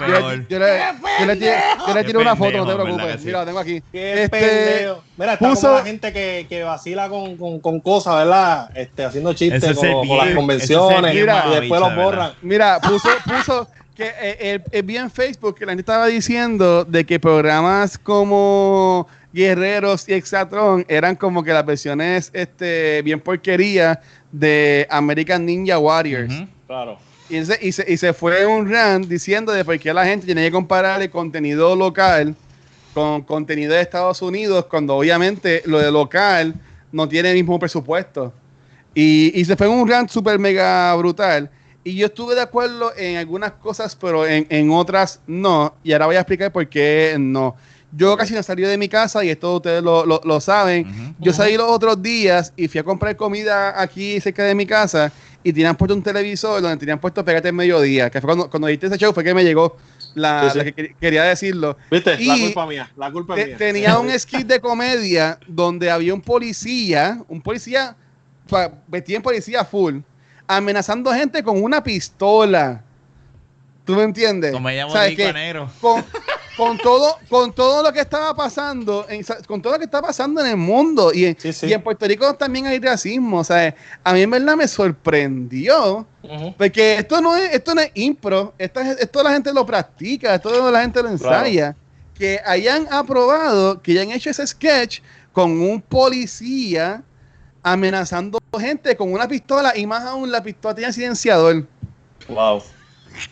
Speaker 4: yo le, yo le tiro una foto, no te preocupes. Mira, la tengo aquí.
Speaker 1: Qué este, Mira, está puso, como la gente que, que vacila con, con, con, cosas, ¿verdad? Este, haciendo chistes con, con, las convenciones mira, y después los borran.
Speaker 4: Mira, puso, puso que eh, eh, bien Facebook que la gente estaba diciendo de que programas como Guerreros y Exatron eran como que las versiones este, bien porquería de American Ninja Warriors.
Speaker 1: Claro.
Speaker 4: Y se, y, se, y se fue un rant diciendo de por qué la gente tiene que comparar el contenido local con contenido de Estados Unidos, cuando obviamente lo de local no tiene el mismo presupuesto. Y, y se fue un rant súper mega brutal. Y yo estuve de acuerdo en algunas cosas, pero en, en, otras no. Y ahora voy a explicar por qué no. Yo casi no salí de mi casa y esto ustedes lo, lo, lo saben. Yo salí los otros días y fui a comprar comida aquí cerca de mi casa y tenían puesto un televisor donde tenían puesto Pégate en Mediodía, que fue cuando, cuando diste ese show fue que me llegó la, que quería decirlo.
Speaker 1: Viste, la culpa mía, la culpa mía.
Speaker 4: Tenía un *laughs* skit de comedia donde había un policía, un policía vestido en policía full, amenazando gente con una pistola. ¿Tú me entiendes?
Speaker 3: Como me llamo Negro.
Speaker 4: Con, *laughs* con todo, con todo lo que estaba pasando, con todo lo que está pasando en el mundo y en, y en Puerto Rico también hay racismo. O sea, a mí en verdad me sorprendió. Porque esto no es, esto no es impro, esto, esto la gente lo practica, esto la gente lo ensaya. Que hayan aprobado, que hayan hecho ese sketch con un policía amenazando gente con una pistola y más aún la pistola tiene silenciador.
Speaker 1: Wow.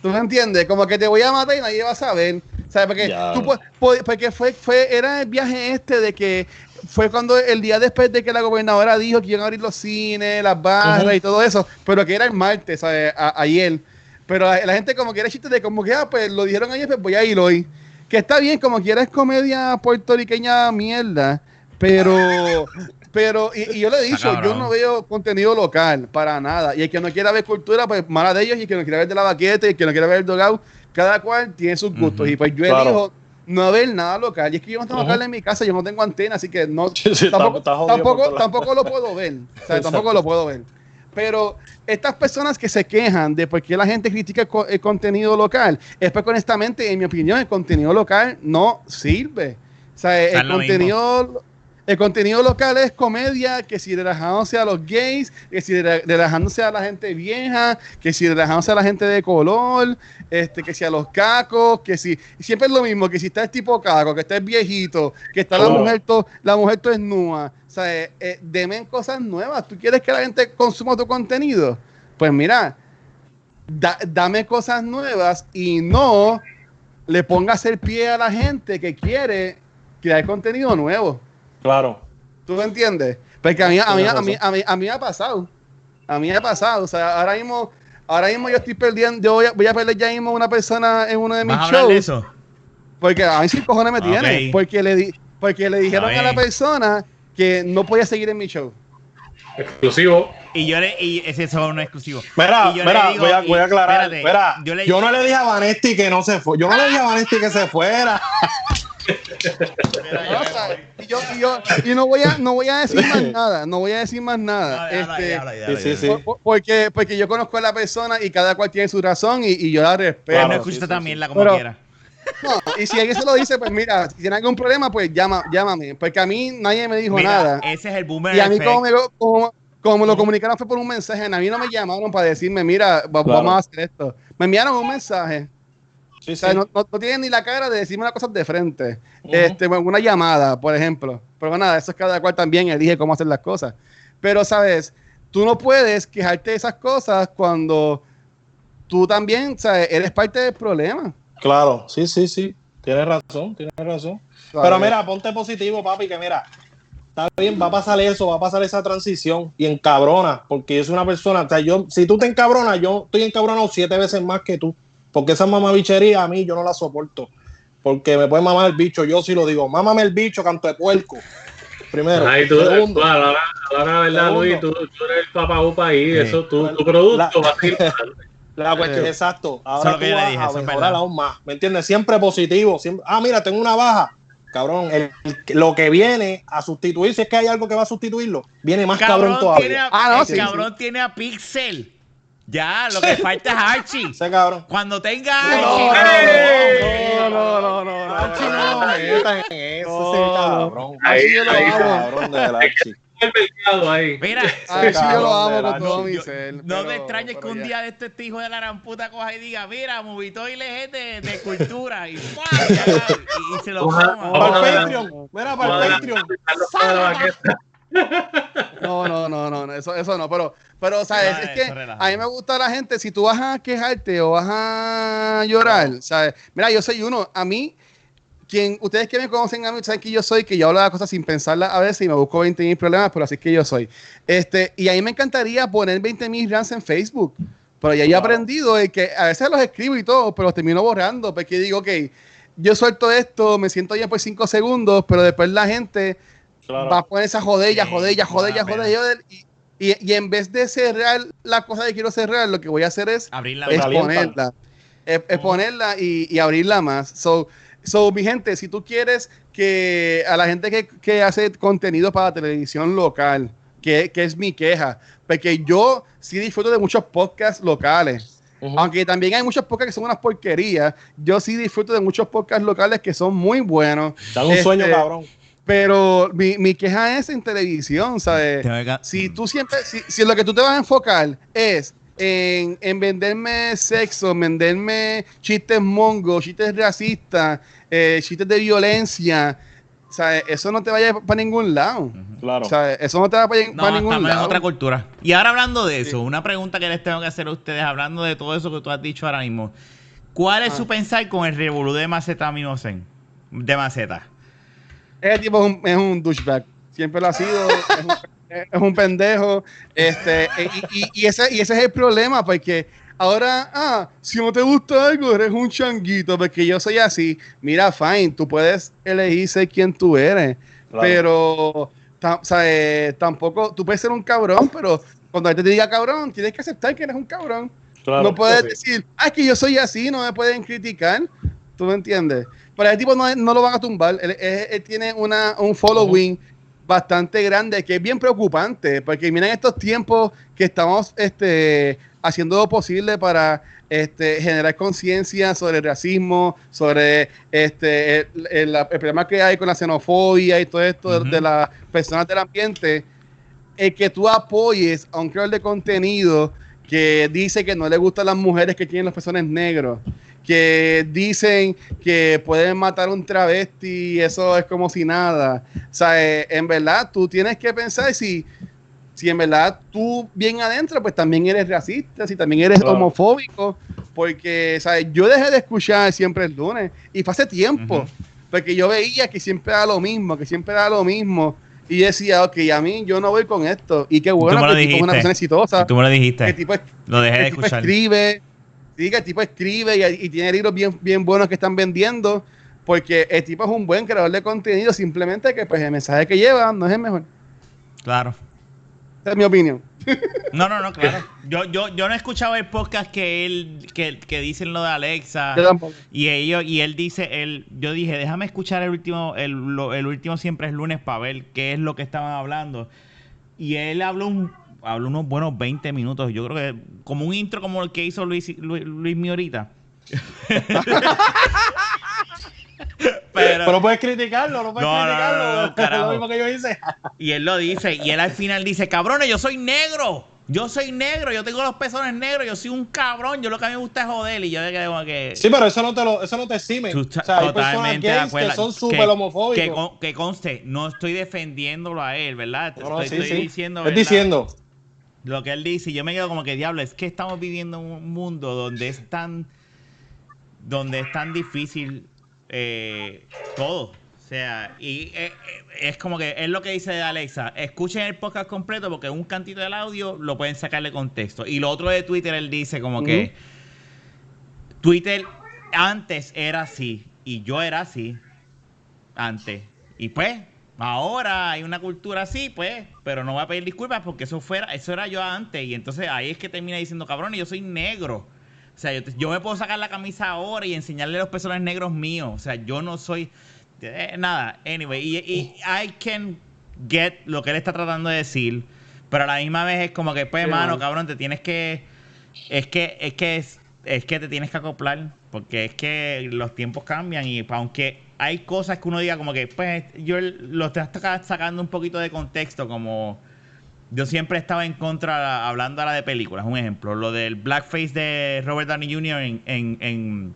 Speaker 4: ¿Tú me entiendes? Como que te voy a matar y nadie va a saber. ¿Sabes? Porque, tú, porque fue, fue, era el viaje este de que fue cuando el día después de que la gobernadora dijo que iban a abrir los cines, las barras y todo eso, pero que era el martes, ¿sabes? ayer. Pero la, gente como que era chiste de como que, ah, pues lo dijeron ayer, pues voy a ir hoy. Que está bien, como quiera es comedia puertorriqueña mierda, pero *laughs* pero, y, yo le he dicho, yo no veo contenido local para nada. Y el que no quiera ver cultura, pues mala de ellos. Y el que no quiera ver de la baqueta, y el que no quiera ver el dogado, cada cual tiene sus gustos. Y pues yo elijo no ver nada local. Y es que yo no tengo local en mi casa, yo no tengo antena, así que no. *laughs* tampoco, tampoco, tampoco, lo puedo ver. *laughs* O sea, tampoco lo puedo ver. Pero estas personas que se quejan de por qué la gente critica el, contenido local, es porque honestamente, en mi opinión, el contenido local no sirve. O sea, el contenido el contenido local es comedia, que si relajándose a los gays, que si relajándose a la gente vieja, que si relajándose a la gente de color, este, que si a los cacos, que si siempre es lo mismo, que si está el tipo caco, que está el viejito, que está la oh. mujer to, la mujer to O sea, eh, eh, demen cosas nuevas. ¿Tú quieres que la gente consuma tu contenido? Pues mira, dame cosas nuevas y no le pongas el pie a la gente que quiere crear contenido nuevo.
Speaker 1: Claro.
Speaker 4: ¿Tú me entiendes? Porque a mí, a mí, a mí, a mí, a mí me ha pasado. A mí me ha pasado. O sea, ahora mismo, ahora mismo yo estoy perdiendo, yo voy a, voy a perder ya mismo una persona en uno de mis shows. De eso? Porque a mí sí cojones me tiene. Porque le, di, porque le dijeron a la persona que no podía seguir en mi show.
Speaker 2: Exclusivo.
Speaker 3: Y yo le, y ese es un exclusivo.
Speaker 1: Mira, mira, voy, a, voy a aclarar. mira, yo, le, yo, no le dije a Vanesti que no se fue. Yo no le dije a Vanesti que se fuera. *laughs*
Speaker 4: y, yo, y, yo, y no voy a no voy a decir más *laughs* nada no voy a decir más nada este, porque porque yo conozco a la persona y cada cual tiene su razón y, y yo la respeto
Speaker 3: claro, no escucha también la como quiera
Speaker 4: no, y si alguien se lo dice, pues mira, si tiene algún problema, pues llama, llámame. Porque a mí nadie me dijo nada.
Speaker 3: Ese es el boomer.
Speaker 4: Y a mí, como, me, como, como, lo comunicaron, fue por un mensaje. A mí no me llamaron para decirme, mira, vamos a hacer esto. Me enviaron un mensaje. O sea, no, no, tienen ni la cara de decirme las cosas de frente. este, una llamada, por ejemplo. Pero nada, eso es cada cual también elige cómo hacer las cosas. Pero, ¿sabes? Tú no puedes quejarte de esas cosas cuando tú también, ¿sabes? Eres parte del problema.
Speaker 1: Claro, sí, sí, sí. Tienes razón, tienes razón. Pero mira, ponte positivo, papi, que mira, está bien, va a pasar eso, va a pasar esa transición y encabrona, porque yo soy una persona, o sea, yo, si tú te encabronas, yo estoy encabronado siete veces más que tú, porque esa mamabichería a mí yo no la soporto, porque me puede mamar el bicho, yo sí lo digo, mámame el bicho, canto de puerco. Primero.
Speaker 2: Ay, tú, segundo, ahora, ahora, verdad, Luis, tú, tú, eres el papá upa ahí, eso, tu, tu producto va a ir *laughs*
Speaker 1: La cuestión, exacto. Ahora tú vas a mejorar aún más. ¿Me entiendes? Siempre positivo. Siempre, ah, mira, tengo una baja. Cabrón, lo que viene a sustituir, si es que hay algo que va a sustituirlo, viene más cabrón, todavía.
Speaker 3: ah, no, el cabrón tiene a Pixel. Ya, lo que falta es Archie.
Speaker 1: Cabrón.
Speaker 3: Cuando tenga Archie.
Speaker 1: No, no, no, no. Archie no metan en eso, cabrón. Archie yo lo cabrón del Archie
Speaker 2: el mercado ahí.
Speaker 3: Mira,
Speaker 4: Ay, yo lo amo con todo mi ser.
Speaker 3: No te extrañes que un día de este, este hijo de la gran puta coja y diga, mira, Movito y es de, de cultura. Y, y, y, se lo coma.
Speaker 1: Para el Patreon. Mira, para el Patreon.
Speaker 4: No, no, no, no, eso, eso no, pero, pero ¿sabes? es que a mí me gusta la gente, si tú vas a quejarte o vas a llorar, ¿sabes? Mira, yo soy uno, a mí, quien, ustedes que me conocen a mí, saben que yo soy, que yo hablo de las cosas sin pensarlas a veces y me busco 20 mil problemas, pero así es que yo soy. Este, y a mí me encantaría poner 20 mil rants en Facebook, pero ya he aprendido que a veces los escribo y todo, pero los termino borrando, porque digo, ok, yo suelto esto, me siento ya por 5 segundos, pero después la gente va a poner esa jodella, jodella, jodella, jodella, y, y, en vez de cerrar la cosa que quiero cerrar, lo que voy a hacer es
Speaker 3: Abrirla,
Speaker 4: exponerla, exponerla y, y abrirla más. So, So, mi gente, si tú quieres que a la gente que, que hace contenido para televisión local, que, que, es mi queja, porque yo sí disfruto de muchos podcasts locales. Aunque también hay muchos podcasts que son unas porquerías, yo sí disfruto de muchos podcasts locales que son muy buenos.
Speaker 1: Da un sueño, este, cabrón.
Speaker 4: Pero mi, mi, queja es en televisión, ¿sabes? Si tú siempre, si, si lo que tú te vas a enfocar es en, venderme sexo, venderme chistes mongos, chistes racistas, eh, chistes de violencia. Sea, eso no te vaya para ningún lado. Claro. Sea, eso no te va para, para ningún lado.
Speaker 3: en otra cultura. Y ahora hablando de eso, una pregunta que les tengo que hacer a ustedes, hablando de todo eso que tú has dicho ahora mismo. ¿Cuál es ah. su pensar con el revolú de Maceta Minosen? De Maceta.
Speaker 4: Ese tipo es un, es un douchebag. Siempre lo ha sido. es un *laughs* es un pendejo. Este, y, ese, y ese es el problema, porque ahora, ah, si no te gusta algo, eres un changuito, porque yo soy así. Mira, fine, tú puedes elegir ser quien tú eres, pero tampoco, tú puedes ser un cabrón, pero cuando alguien te diga cabrón, tienes que aceptar que eres un cabrón. no puedes decir, ah, es que yo soy así, no me pueden criticar. ¿Tú me entiendes? Pero el tipo no, no lo van a tumbar. Él, tiene una, un following bastante grande, que es bien preocupante, porque miren estos tiempos que estamos este, haciendo lo posible para este, generar conciencia sobre el racismo, sobre este, el, problema que hay con la xenofobia y todo esto de, las personas del ambiente, el que tú apoyes a un creador de contenido que dice que no le gustan las mujeres que tienen los personas negros, que dicen que pueden matar un travesti y eso es como si nada. O sea, eh, en verdad tú tienes que pensar si, si en verdad tú bien adentro, pues también eres racista, si también eres homofóbico, porque ¿sabes? yo dejé de escuchar siempre el lunes y fue hace tiempo, porque yo veía que siempre era lo mismo, que siempre era lo mismo. Y decía, ok, a mí yo no voy con esto. Y qué bueno
Speaker 3: que el tipo es
Speaker 4: una persona exitosa.
Speaker 3: Tú me lo dijiste.
Speaker 4: tipo,
Speaker 3: lo dejé de
Speaker 4: tipo escribe, sí, que el tipo escribe y, y, tiene libros bien, bien buenos que están vendiendo. Porque el tipo es un buen creador de contenido, simplemente que pues el mensaje que lleva no es el mejor.
Speaker 3: Claro.
Speaker 4: Esa es mi opinión. *laughs*
Speaker 3: No, no, no, claro. *laughs* Yo, yo, yo no he escuchado el podcast que él, que, que dicen lo de Alexa. Y ellos, y él dice, él, yo dije, déjame escuchar el último, el, el último siempre es lunes para ver qué es lo que estaban hablando. Y él habló un, habló unos buenos 20 minutos. Yo creo que como un intro como el que hizo Luis, Luis, Luis Miorita. *laughs*
Speaker 1: Pero, puedes criticarlo, no puedes criticarlo. *laughs* lo mismo que yo hice.
Speaker 3: y él lo dice, y él al final dice, cabrones, yo soy negro. Yo soy negro, yo tengo los pezones negros, yo soy un cabrón, yo lo que a mí me gusta es joder y yo de que...
Speaker 1: Sí, pero eso no te lo, eso no te exime.
Speaker 3: o sea, totalmente hay personas que son súper homofóbicos. Que, conste, no estoy defendiéndolo a él, ¿verdad? estoy, diciendo...
Speaker 1: Es diciendo...
Speaker 3: Lo que él dice, y yo me quedo como que diablo, es que estamos viviendo en un mundo donde es tan... donde es tan difícil eh, todo. O sea, y eh, eh, es como que es lo que dice Alexa. Escuchen el podcast completo porque un cantito del audio lo pueden sacarle contexto. Y lo otro de Twitter, él dice como que Twitter antes era así y yo era así antes. Y pues, ahora hay una cultura así, pues, pero no voy a pedir disculpas porque eso fuera, eso era yo antes. Y entonces ahí es que termina diciendo, cabrón, yo soy negro. O sea, yo, me puedo sacar la camisa ahora y enseñarle los pezones negros míos. O sea, yo no soy. Eh, nada, anyway. Y, y, I can get lo que él está tratando de decir. Pero a la misma vez es como que, pues, mano, cabrón, te tienes que. Es que, es que es, que te tienes que acoplar. Porque es que los tiempos cambian. Y aunque hay cosas que uno diga como que, pues, yo lo estoy sacando un poquito de contexto, como yo siempre estaba en contra, hablando ahora de películas, un ejemplo, lo del blackface de Robert Downey Jr. en, en, en,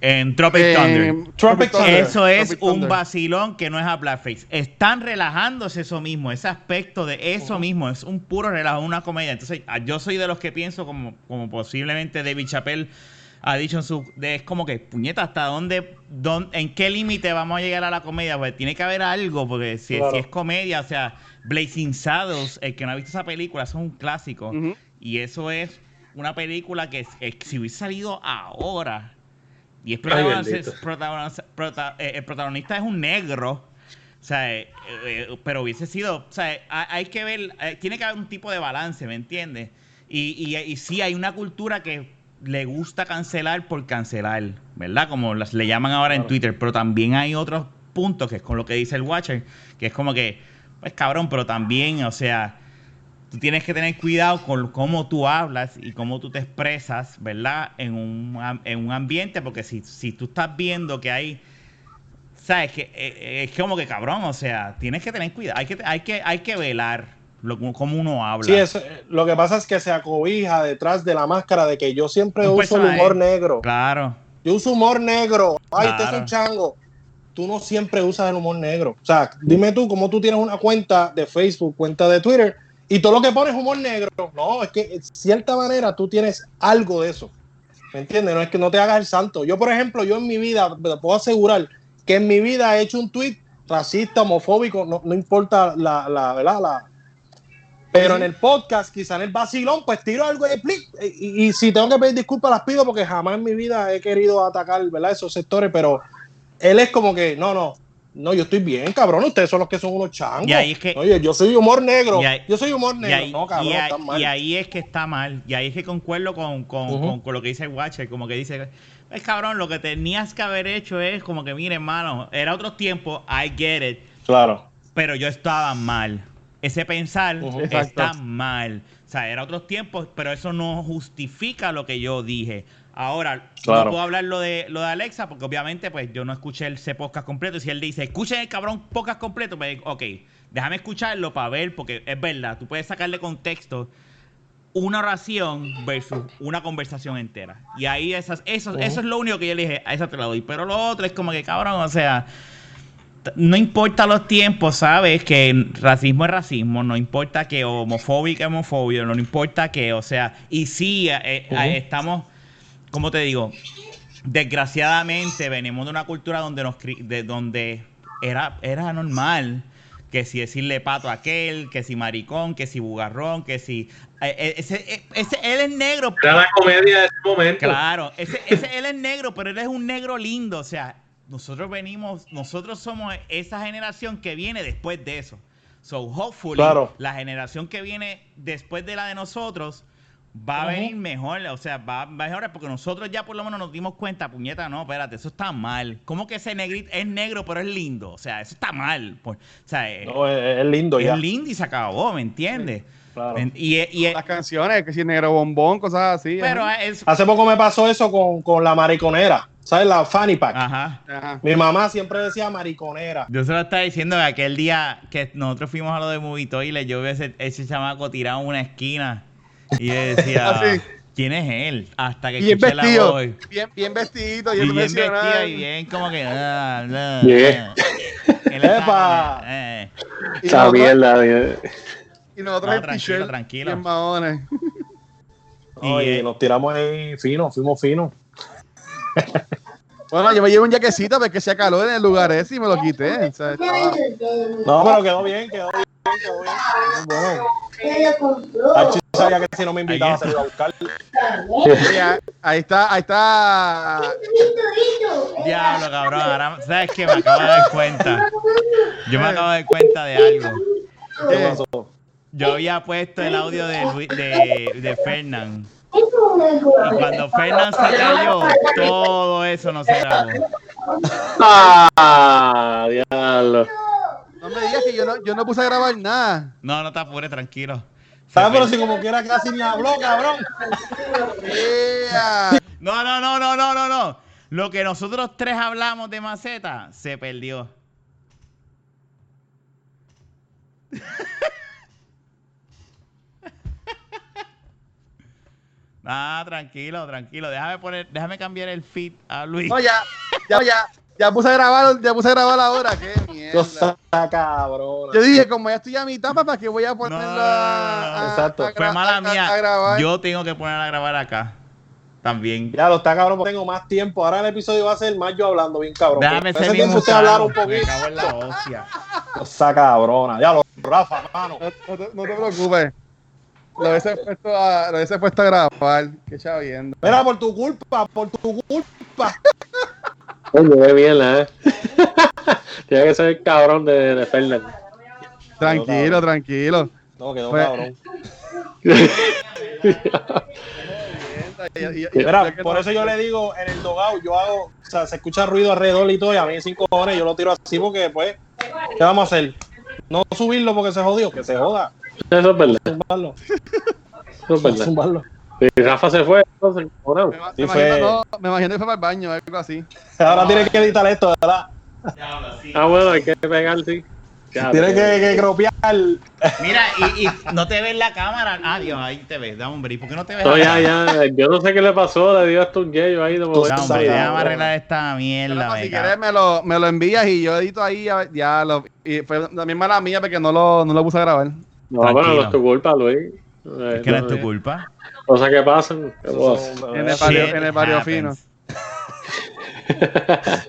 Speaker 3: en Tropic, eh, Thunder. Eso es un vacilón que no es a blackface. Están relajándose eso mismo, ese aspecto de eso mismo, es un puro relajo, una comedia. Entonces, ah, yo soy de los que pienso como, como posiblemente David Chappelle ha dicho en su es como que puñeta hasta dónde, en qué límite vamos a llegar a la comedia pues tiene que haber algo porque si, si es comedia o sea Blazing Saddles, el que no ha visto esa película, es un clásico. Y eso es una película que, si hubiese salido ahora, y es protagonista, eh, el protagonista es un negro, o sea, eh, eh, pero hubiese sido, o sea, hay, que ver, tiene que haber un tipo de balance, ¿me entiendes? Y, y, y sí hay una cultura que le gusta cancelar por cancelar, ¿verdad? Como las, le llaman ahora en Twitter, pero también hay otros puntos, que es con lo que dice el Watcher, que es como que pues cabrón, pero también, o sea, tú tienes que tener cuidado con cómo tú hablas y cómo tú te expresas, ¿verdad? En un, en un ambiente, porque si, si tú estás viendo que hay, sabes, que eh, es como que cabrón, o sea, tienes que tener cuidado, hay que, hay que, hay que velar lo, cómo uno habla.
Speaker 1: Sí, eso, lo que pasa es que se acobija detrás de la máscara de que yo siempre uso el humor negro.
Speaker 3: Claro.
Speaker 1: Yo uso humor negro. Ay, claro. este es un chango tú no siempre usas el humor negro. O sea, dime tú cómo tú tienes una cuenta de Facebook, cuenta de Twitter, y todo lo que pones humor negro. No, es que de cierta manera tú tienes algo de eso. ¿Me entiendes? No es que no te hagas el santo. Yo, por ejemplo, yo en mi vida, te puedo asegurar que en mi vida he hecho un tweet racista, homofóbico, no, importa la, la, ¿verdad? La, pero en el podcast, quizá en el vacilón, pues tiro algo y, y, y, si tengo que pedir disculpas, las pido porque jamás en mi vida he querido atacar, ¿verdad? Esos sectores, pero él es como que, no, no, no, yo estoy bien, cabrón. Ustedes son los que son unos changos. Y ahí es que, Oye, yo soy humor negro. yo soy humor negro.
Speaker 3: no, cabrón, y, mal. y ahí es que está mal. Y ahí es que concuerdo con, con, con, lo que dice el Watcher. Como que dice, es cabrón, lo que tenías que haber hecho es como que, mire, hermano, era otro tiempo, I get it.
Speaker 1: Claro.
Speaker 3: Pero yo estaba mal. Ese pensar está mal. O sea, era otros tiempos, pero eso no justifica lo que yo dije. Ahora, no puedo hablar lo de, lo de Alexa porque obviamente pues yo no escuché ese podcast completo. Y si él dice, escuchen el cabrón podcast completo, pues ok, déjame escucharlo para ver, porque es verdad, tú puedes sacarle contexto una oración versus una conversación entera. Y ahí esas, eso, eso es lo único que yo le dije, a esa te la doy. Pero lo otro es como que cabrón, o sea, no importa los tiempos, ¿sabes? Que racismo es racismo, no importa que homofóbico es homofobia, no importa que, o sea, y sí, eh, eh, estamos como te digo, desgraciadamente venimos de una cultura donde nos de donde era, era normal que si decirle pato a aquel, que si maricón, que si bugarrón, que si... Eh, eh, ese, eh, ese, él es negro.
Speaker 2: Era la comedia de ese momento.
Speaker 3: Claro, ese, ese, él es negro, pero él es un negro lindo. O sea, nosotros venimos, nosotros somos esa generación que viene después de eso. So, hopefully, la generación que viene después de la de nosotros va a venir mejor, o sea, va a mejorar porque nosotros ya por lo menos nos dimos cuenta, puñeta, no, espérate, eso está mal. ¿Cómo que ese negrito es negro pero es lindo? O sea, eso está mal. Pues, o sea,
Speaker 1: eh, no, es, lindo
Speaker 3: ya. Es lindo y se acabó, ¿me entiendes?
Speaker 4: claro. Y, Las canciones, que si negro bombón, cosas así.
Speaker 1: Pero Hace poco me pasó eso con, con la mariconera. ¿Sabes? La Fanny Pack. Ajá. Mi mamá siempre decía mariconera.
Speaker 3: Yo se lo estaba diciendo que aquel día que nosotros fuimos a lo de Movito y le yo vi ese, ese chamaco tirado en una esquina y yo decía, *laughs* ah, ¿quién es él? Hasta que
Speaker 4: bien escuché vestido, la voz. Bien, bien vestidito, bien,
Speaker 3: bien vestido y bien como que... Ah, ah, yeah.
Speaker 1: ¡Epa!
Speaker 2: Eh. Esa mierda.
Speaker 4: Y nosotros no, tranquilo, tranquilo. Bien maones.
Speaker 1: y nos tiramos ahí fino, fuimos finos. *laughs*
Speaker 4: Bueno, yo me llevo un jaquecito porque se calor en el lugar ese y me lo quité.
Speaker 1: No, pero quedó bien, quedó bien, quedó bien. Bueno. sabía que si no me invitaba se iba a buscar.
Speaker 4: ahí está, ahí está.
Speaker 3: Diablo, cabrón. Ahora, ¿sabes qué? Me acabo de dar cuenta. Yo me acabo de dar cuenta de algo.
Speaker 1: ¿Qué pasó?
Speaker 3: Yo había puesto el audio de, de, de Fernand y cuando Fernan se cayó, todo eso no se grabó.
Speaker 2: Ah, diablo.
Speaker 4: No me digas que yo no, yo no puse a grabar nada.
Speaker 3: No, no te apures, tranquilo.
Speaker 1: ¿Sabes? Pero si como quiera casi ni habló, cabrón. *laughs*
Speaker 3: No, no, no, no, no, no, no. Lo que nosotros tres hablamos de maceta se perdió. *laughs* Ah, tranquilo, tranquilo. Déjame poner, déjame cambiar el feed a Luis.
Speaker 4: No, ya, ya, ya. Ya puse a grabar, ya puse a grabar ahora, qué mierda.
Speaker 1: cabrón.
Speaker 4: Yo dije, como ya estoy a mitad, papá, que voy a ponerlo a,
Speaker 3: Exacto. Fue mala mía. Yo tengo que poner a grabar acá. También.
Speaker 1: Ya lo está cabrón, porque tengo más tiempo. Ahora el episodio va a ser más yo hablando bien cabrón.
Speaker 3: Déjame ser bien
Speaker 1: usted hablar un poquito. Me cago en la hostia. Cosa cabrona. Ya lo Rafa, mano.
Speaker 4: No, te, no te preocupes. Lo hubiese puesto a, lo hubiese puesto a grabar. Qué chaviendo.
Speaker 1: Mira, por tu culpa, por tu culpa. *laughs*
Speaker 2: Oye, qué mierda, eh. *laughs* Tiene que ser el cabrón de, de Fernández.
Speaker 4: Tranquilo, tranquilo.
Speaker 1: No, quedó pues, cabrón. *laughs* Mira, por eso yo le digo, en el dogao yo hago, o sea, se escucha ruido alrededor y todo, y a mí cinco cojones yo lo tiro así porque, pues, ¿qué vamos a hacer? No subirlo porque se jodió, que se joda.
Speaker 2: Eso es verdad. Zumbarlo. Eso es verdad. Zumbarlo. Y Rafa se fue, entonces,
Speaker 4: me, imagino, me imagino que fue para el baño, algo así.
Speaker 1: Ahora tiene que editar esto, ¿verdad?
Speaker 2: Ah, bueno, hay que pegar, sí.
Speaker 1: Tienes que, que.
Speaker 3: Mira, y, y, no te ves la cámara. Ah, Dios, ahí te ves. Dame, hombre. ¿Y por qué no te ves?
Speaker 2: No, ya, ya. Yo no sé qué le pasó. Le dio hasta un ahí. De
Speaker 3: hombre, déjame arreglar esta mierda.
Speaker 4: No, si quieres, me lo, me lo envías y yo edito ahí. Ya lo. Y fue también mala mía porque no lo, no lo puse a grabar.
Speaker 2: No, bueno, no es tu culpa, Luis.
Speaker 3: Es que no es tu culpa.
Speaker 2: Cosas que pasan.
Speaker 4: en, el barrio, en el barrio fino.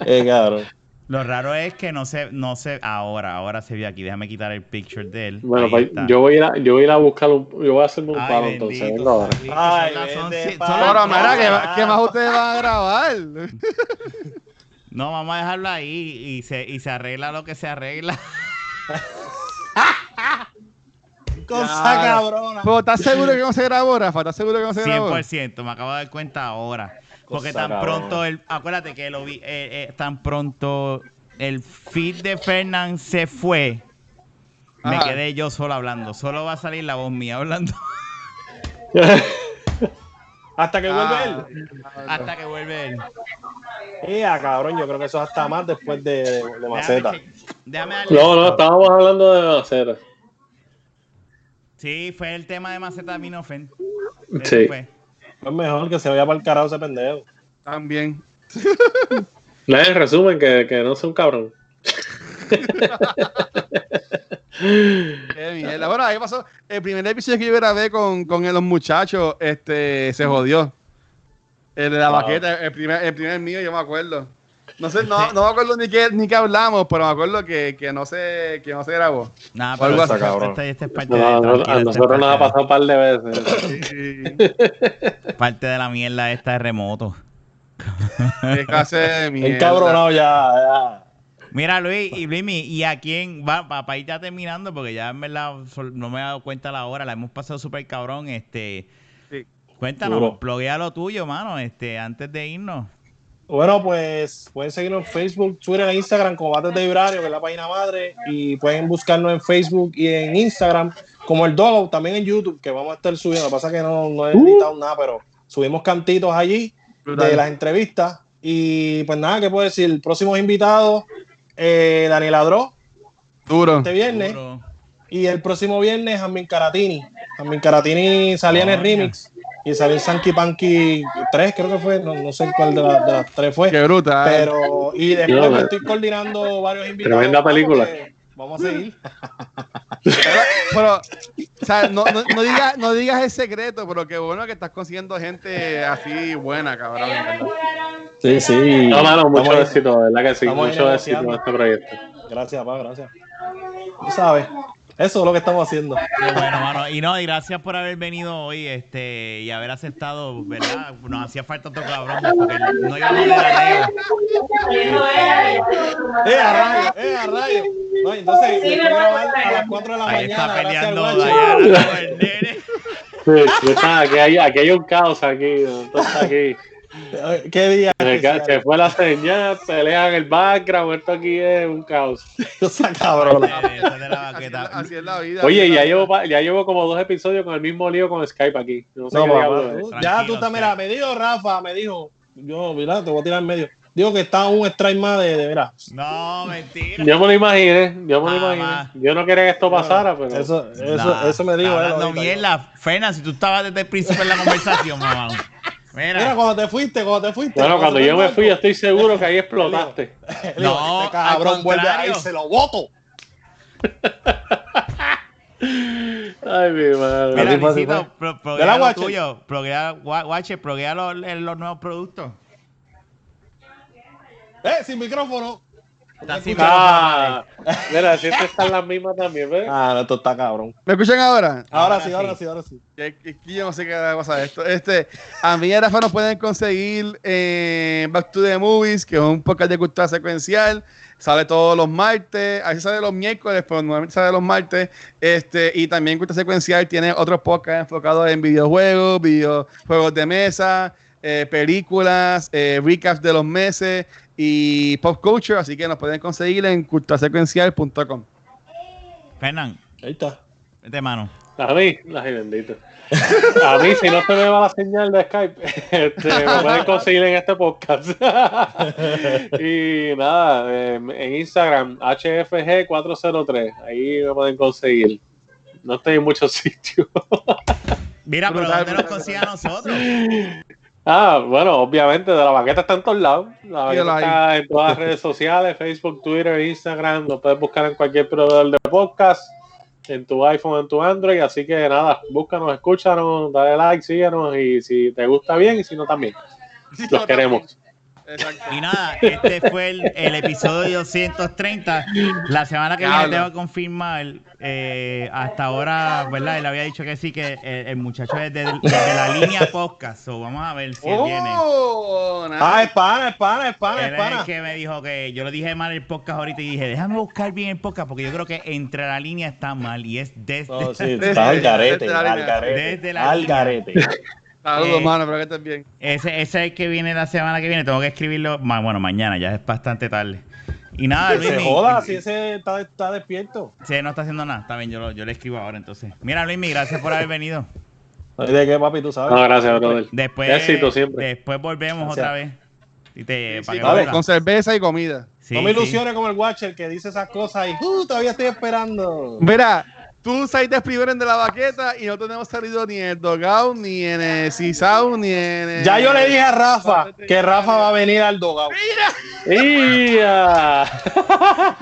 Speaker 1: eh, cabrón.
Speaker 3: Lo raro es que no se, no se, ahora, ahora se ve aquí. Déjame quitar el picture de él.
Speaker 2: Bueno, pues, yo voy a ir a, yo voy a, ir a buscar un, yo voy a hacerme un Ay, palo entonces. Venga
Speaker 4: Ay, ahora. mira, ¿qué, más ustedes van a grabar? *laughs*
Speaker 3: no, vamos a dejarlo ahí y se, y se arregla lo que se arregla. *laughs*
Speaker 1: Cosa cabrona.
Speaker 4: ¿estás seguro que no se grabó, Rafa? ¿Estás seguro que no se grabó?
Speaker 3: 100%, me acabo de dar cuenta ahora. Porque tan pronto, el, acuérdate que lo vi, eh, eh, tan pronto el feed de Fernand se fue, me quedé yo solo hablando. Solo va a salir la voz mía hablando. *laughs*
Speaker 1: Hasta que vuelve él.
Speaker 3: Ah, hasta que vuelve él.
Speaker 1: Ya, cabrón, yo creo que eso es hasta más después de, de Maceta.
Speaker 2: Déjame, no, no, estábamos hablando de Maceta.
Speaker 3: Sí, fue el tema de Maceta Minofen.
Speaker 2: Sí.
Speaker 1: Fue. Es mejor que se vaya para el carajo ese pendejo.
Speaker 4: También.
Speaker 2: en resumen, que, que no sea un cabrón.
Speaker 4: Qué mierda. Bueno, ahí pasó. El primer episodio que yo grabé con, con los muchachos, este, se jodió. El de la maqueta, el primer, el primer mío, yo me acuerdo. No sé, no, no me acuerdo ni qué, ni qué hablamos, pero me acuerdo que, que no se, que no se grabó.
Speaker 3: Nada, pero
Speaker 2: esta, cabrón. Este, este parte no, de, a nosotros nos ha pasado un par de veces.
Speaker 3: parte de la mierda esta de remoto.
Speaker 4: ¿Qué clase de *laughs* mierda?
Speaker 1: Encabronado ya, ya.
Speaker 3: Mira, Luis, y Luis, ¿y a quién va para ir ya terminando? Porque ya en verdad no me he dado cuenta la hora, la hemos pasado súper cabrón. Este, sí. Cuéntanos, bloguea lo tuyo, mano, este, antes de irnos.
Speaker 1: Bueno, pues pueden seguirnos en Facebook, Twitter e Instagram como Bates de Vibrario, que es la página madre, y pueden buscarnos en Facebook y en Instagram como el Dogo, también en YouTube, que vamos a estar subiendo. Lo que pasa es que no, no he editado nada, pero subimos cantitos allí de las entrevistas. Y pues nada, ¿qué puedo decir? Próximos invitados, eh, Daniel Adro.
Speaker 4: Duro.
Speaker 1: Este viernes. Y el próximo viernes, Jamin Caratini. Jamin Caratini salía en el remix y salió Sanky Panky 3, creo que fue, no, sé cuál de, las tres fue.
Speaker 4: Qué bruta.
Speaker 1: ¿eh? Pero, y después me estoy coordinando varios invitados.
Speaker 2: Tremenda película.
Speaker 1: Vamos a seguir. *laughs*
Speaker 4: pero, o sea, no, no, digas, no digas el secreto, pero qué bueno que estás consiguiendo gente así buena, cabrón.
Speaker 1: Sí, sí.
Speaker 2: No, mano, mucho éxito, ¿verdad que sí? Mucho éxito en este proyecto.
Speaker 1: Gracias, papá, gracias. Tú sabes. Eso es lo que estamos haciendo. *laughs*
Speaker 3: bueno, mano. Y no, y gracias por haber venido hoy este, y haber aceptado, ¿verdad? Nos hacía falta otro cabrón porque no íbamos a leer
Speaker 1: ¡Eh, a rayo! ¡Eh, a rayo! No, entonces, sí, a las 4 de la
Speaker 3: ahí
Speaker 1: mañana.
Speaker 3: Está peleando Diana con *laughs* el nene.
Speaker 2: Sí, aquí, hay, aquí hay un caos aquí. Entonces, aquí.
Speaker 1: ¿Qué día?
Speaker 2: Se, fue la señal, pelea en el background, esto aquí es un caos. *laughs*
Speaker 1: Esa cabrón.
Speaker 4: Así, es la vida.
Speaker 2: Oye, ya llevo, ya llevo como dos episodios con el mismo lío con Skype aquí. No sé
Speaker 1: ya tú también, mira, me dijo Rafa, me dijo, yo, mira, te voy a tirar en medio. Digo que está un strike más de, de mira.
Speaker 3: No, mentira.
Speaker 2: Yo me lo imaginé, yo me lo imaginé. Yo no quería que esto pasara, pero.
Speaker 1: Eso, eso, eso me dijo.
Speaker 3: No, mierda, Fena, si tú estabas desde el principio en la conversación, *laughs* mamá.
Speaker 1: Mira. cuando te fuiste, cuando te fuiste.
Speaker 2: Bueno, cuando, yo me fui, yo estoy seguro que ahí *laughs* explotaste. *laughs*
Speaker 3: no, este cabrón
Speaker 1: vuelve ahí, se lo voto. *laughs*
Speaker 2: Ay, mi madre.
Speaker 3: Mira, Luisito, pro, proguea lo tuyo. Proguea, Watcher, proguea los, los nuevos productos.
Speaker 1: Eh, sin micrófono.
Speaker 2: Ah, mira, si este está en la misma también, ¿ves?
Speaker 1: Ah, no, esto está cabrón.
Speaker 4: ¿Me escuchan ahora?
Speaker 1: Ahora, sí, ahora sí, ahora sí.
Speaker 4: yo no sé qué pasa esto. Este, a mí y Rafa nos pueden conseguir en Back to the Movies, que es un podcast de cultura secuencial. Sale todos los martes, así sale los miércoles, pero normalmente sale los martes. Este, y también Cultura Secuencial tiene otros podcasts enfocados en videojuegos, videojuegos de mesa, eh, películas, eh, recaps de los meses y pop culture, así que nos pueden conseguir en culturasecuencial.com.
Speaker 3: Fernan.
Speaker 1: Ahí está.
Speaker 3: Vete mano.
Speaker 2: A mí, ay bendito. A mí, si no se me va la señal de Skype, *laughs* este, me pueden conseguir en este podcast. *laughs* y nada, em, en Instagram, HFG403, ahí me pueden conseguir. No estoy en muchos *laughs* sitios.
Speaker 3: Mira, pero ¿dónde nos consiguen a nosotros?
Speaker 2: Ah, bueno, obviamente, de la baqueta está en todos lados. La baqueta está en todas las redes sociales, Facebook, Twitter, Instagram. Lo puedes buscar en cualquier proveedor de podcast, en tu iPhone, en tu Android. Así que nada, búscanos, escúchanos, dale like, síguenos y si te gusta bien y si no también. *laughs* Los queremos.
Speaker 3: Y nada, este fue el, episodio 230. La semana que viene tengo que confirmar. Eh, hasta ahora, ¿verdad? Él había dicho que sí, que el, muchacho es de, la línea podcast. vamos a ver si él viene.
Speaker 1: Oh, ah, es pana, es pana, es pana,
Speaker 3: es pana. que me dijo que yo le dije mal el podcast ahorita y dije, déjame buscar bien el podcast porque yo creo que entre la línea está mal y es desde.
Speaker 1: Oh, sí, está al garete, al garete. Desde la al garete.
Speaker 4: Saludos, eh, mano, pero que estén bien.
Speaker 3: Ese, ese es el que viene la semana que viene. Tengo que escribirlo, bueno, mañana, ya es bastante tarde. Y nada,
Speaker 1: Luis. Se joda, si ese está, está, despierto.
Speaker 3: Sí, no está haciendo nada. Está bien, yo, lo, yo le escribo ahora entonces. Mira, Luis, gracias por haber venido.
Speaker 1: ¿De qué, papi? Tú sabes.
Speaker 2: No, gracias, brother.
Speaker 3: Después,
Speaker 2: Éxito siempre.
Speaker 3: Después volvemos otra vez. Y te,
Speaker 4: con cerveza y comida.
Speaker 1: no me ilusiones como el Watcher que dice esas cosas y uh, todavía estoy esperando.
Speaker 4: Mira, Tú saliste primero en de la baqueta y no tenemos salido ni en el Dogout, ni en el Cisau, ni en el...
Speaker 1: Ya yo le dije a Rafa que Rafa va a venir al Dogout.
Speaker 3: ¡Mira!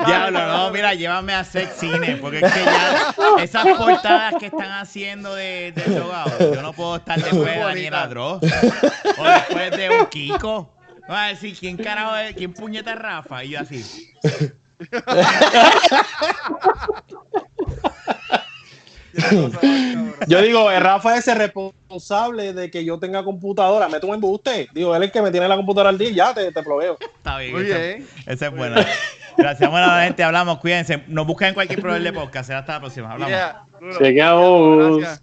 Speaker 3: Diablo, *laughs* no, mira, llévame a Sex Cine, porque es que ya esas portadas que están haciendo de, Dogout, yo no puedo estar después de Daniel Adros o después de un Kiko. Va a decir, ¿quién carajo es? ¿Quién puñeta Rafa? Y yo así. *laughs*
Speaker 1: yo digo, eh, Rafa es el responsable de que yo tenga computadora. Me un embuste. Digo, él es el que me tiene la computadora al día y ya te, te proveo.
Speaker 3: Está bien. Muy bien. Esa es buena. Gracias, buena gente. Hablamos, cuídense. Nos buscan en cualquier problema de podcast. Hasta la próxima. Hablamos.
Speaker 2: Yeah. Gracias.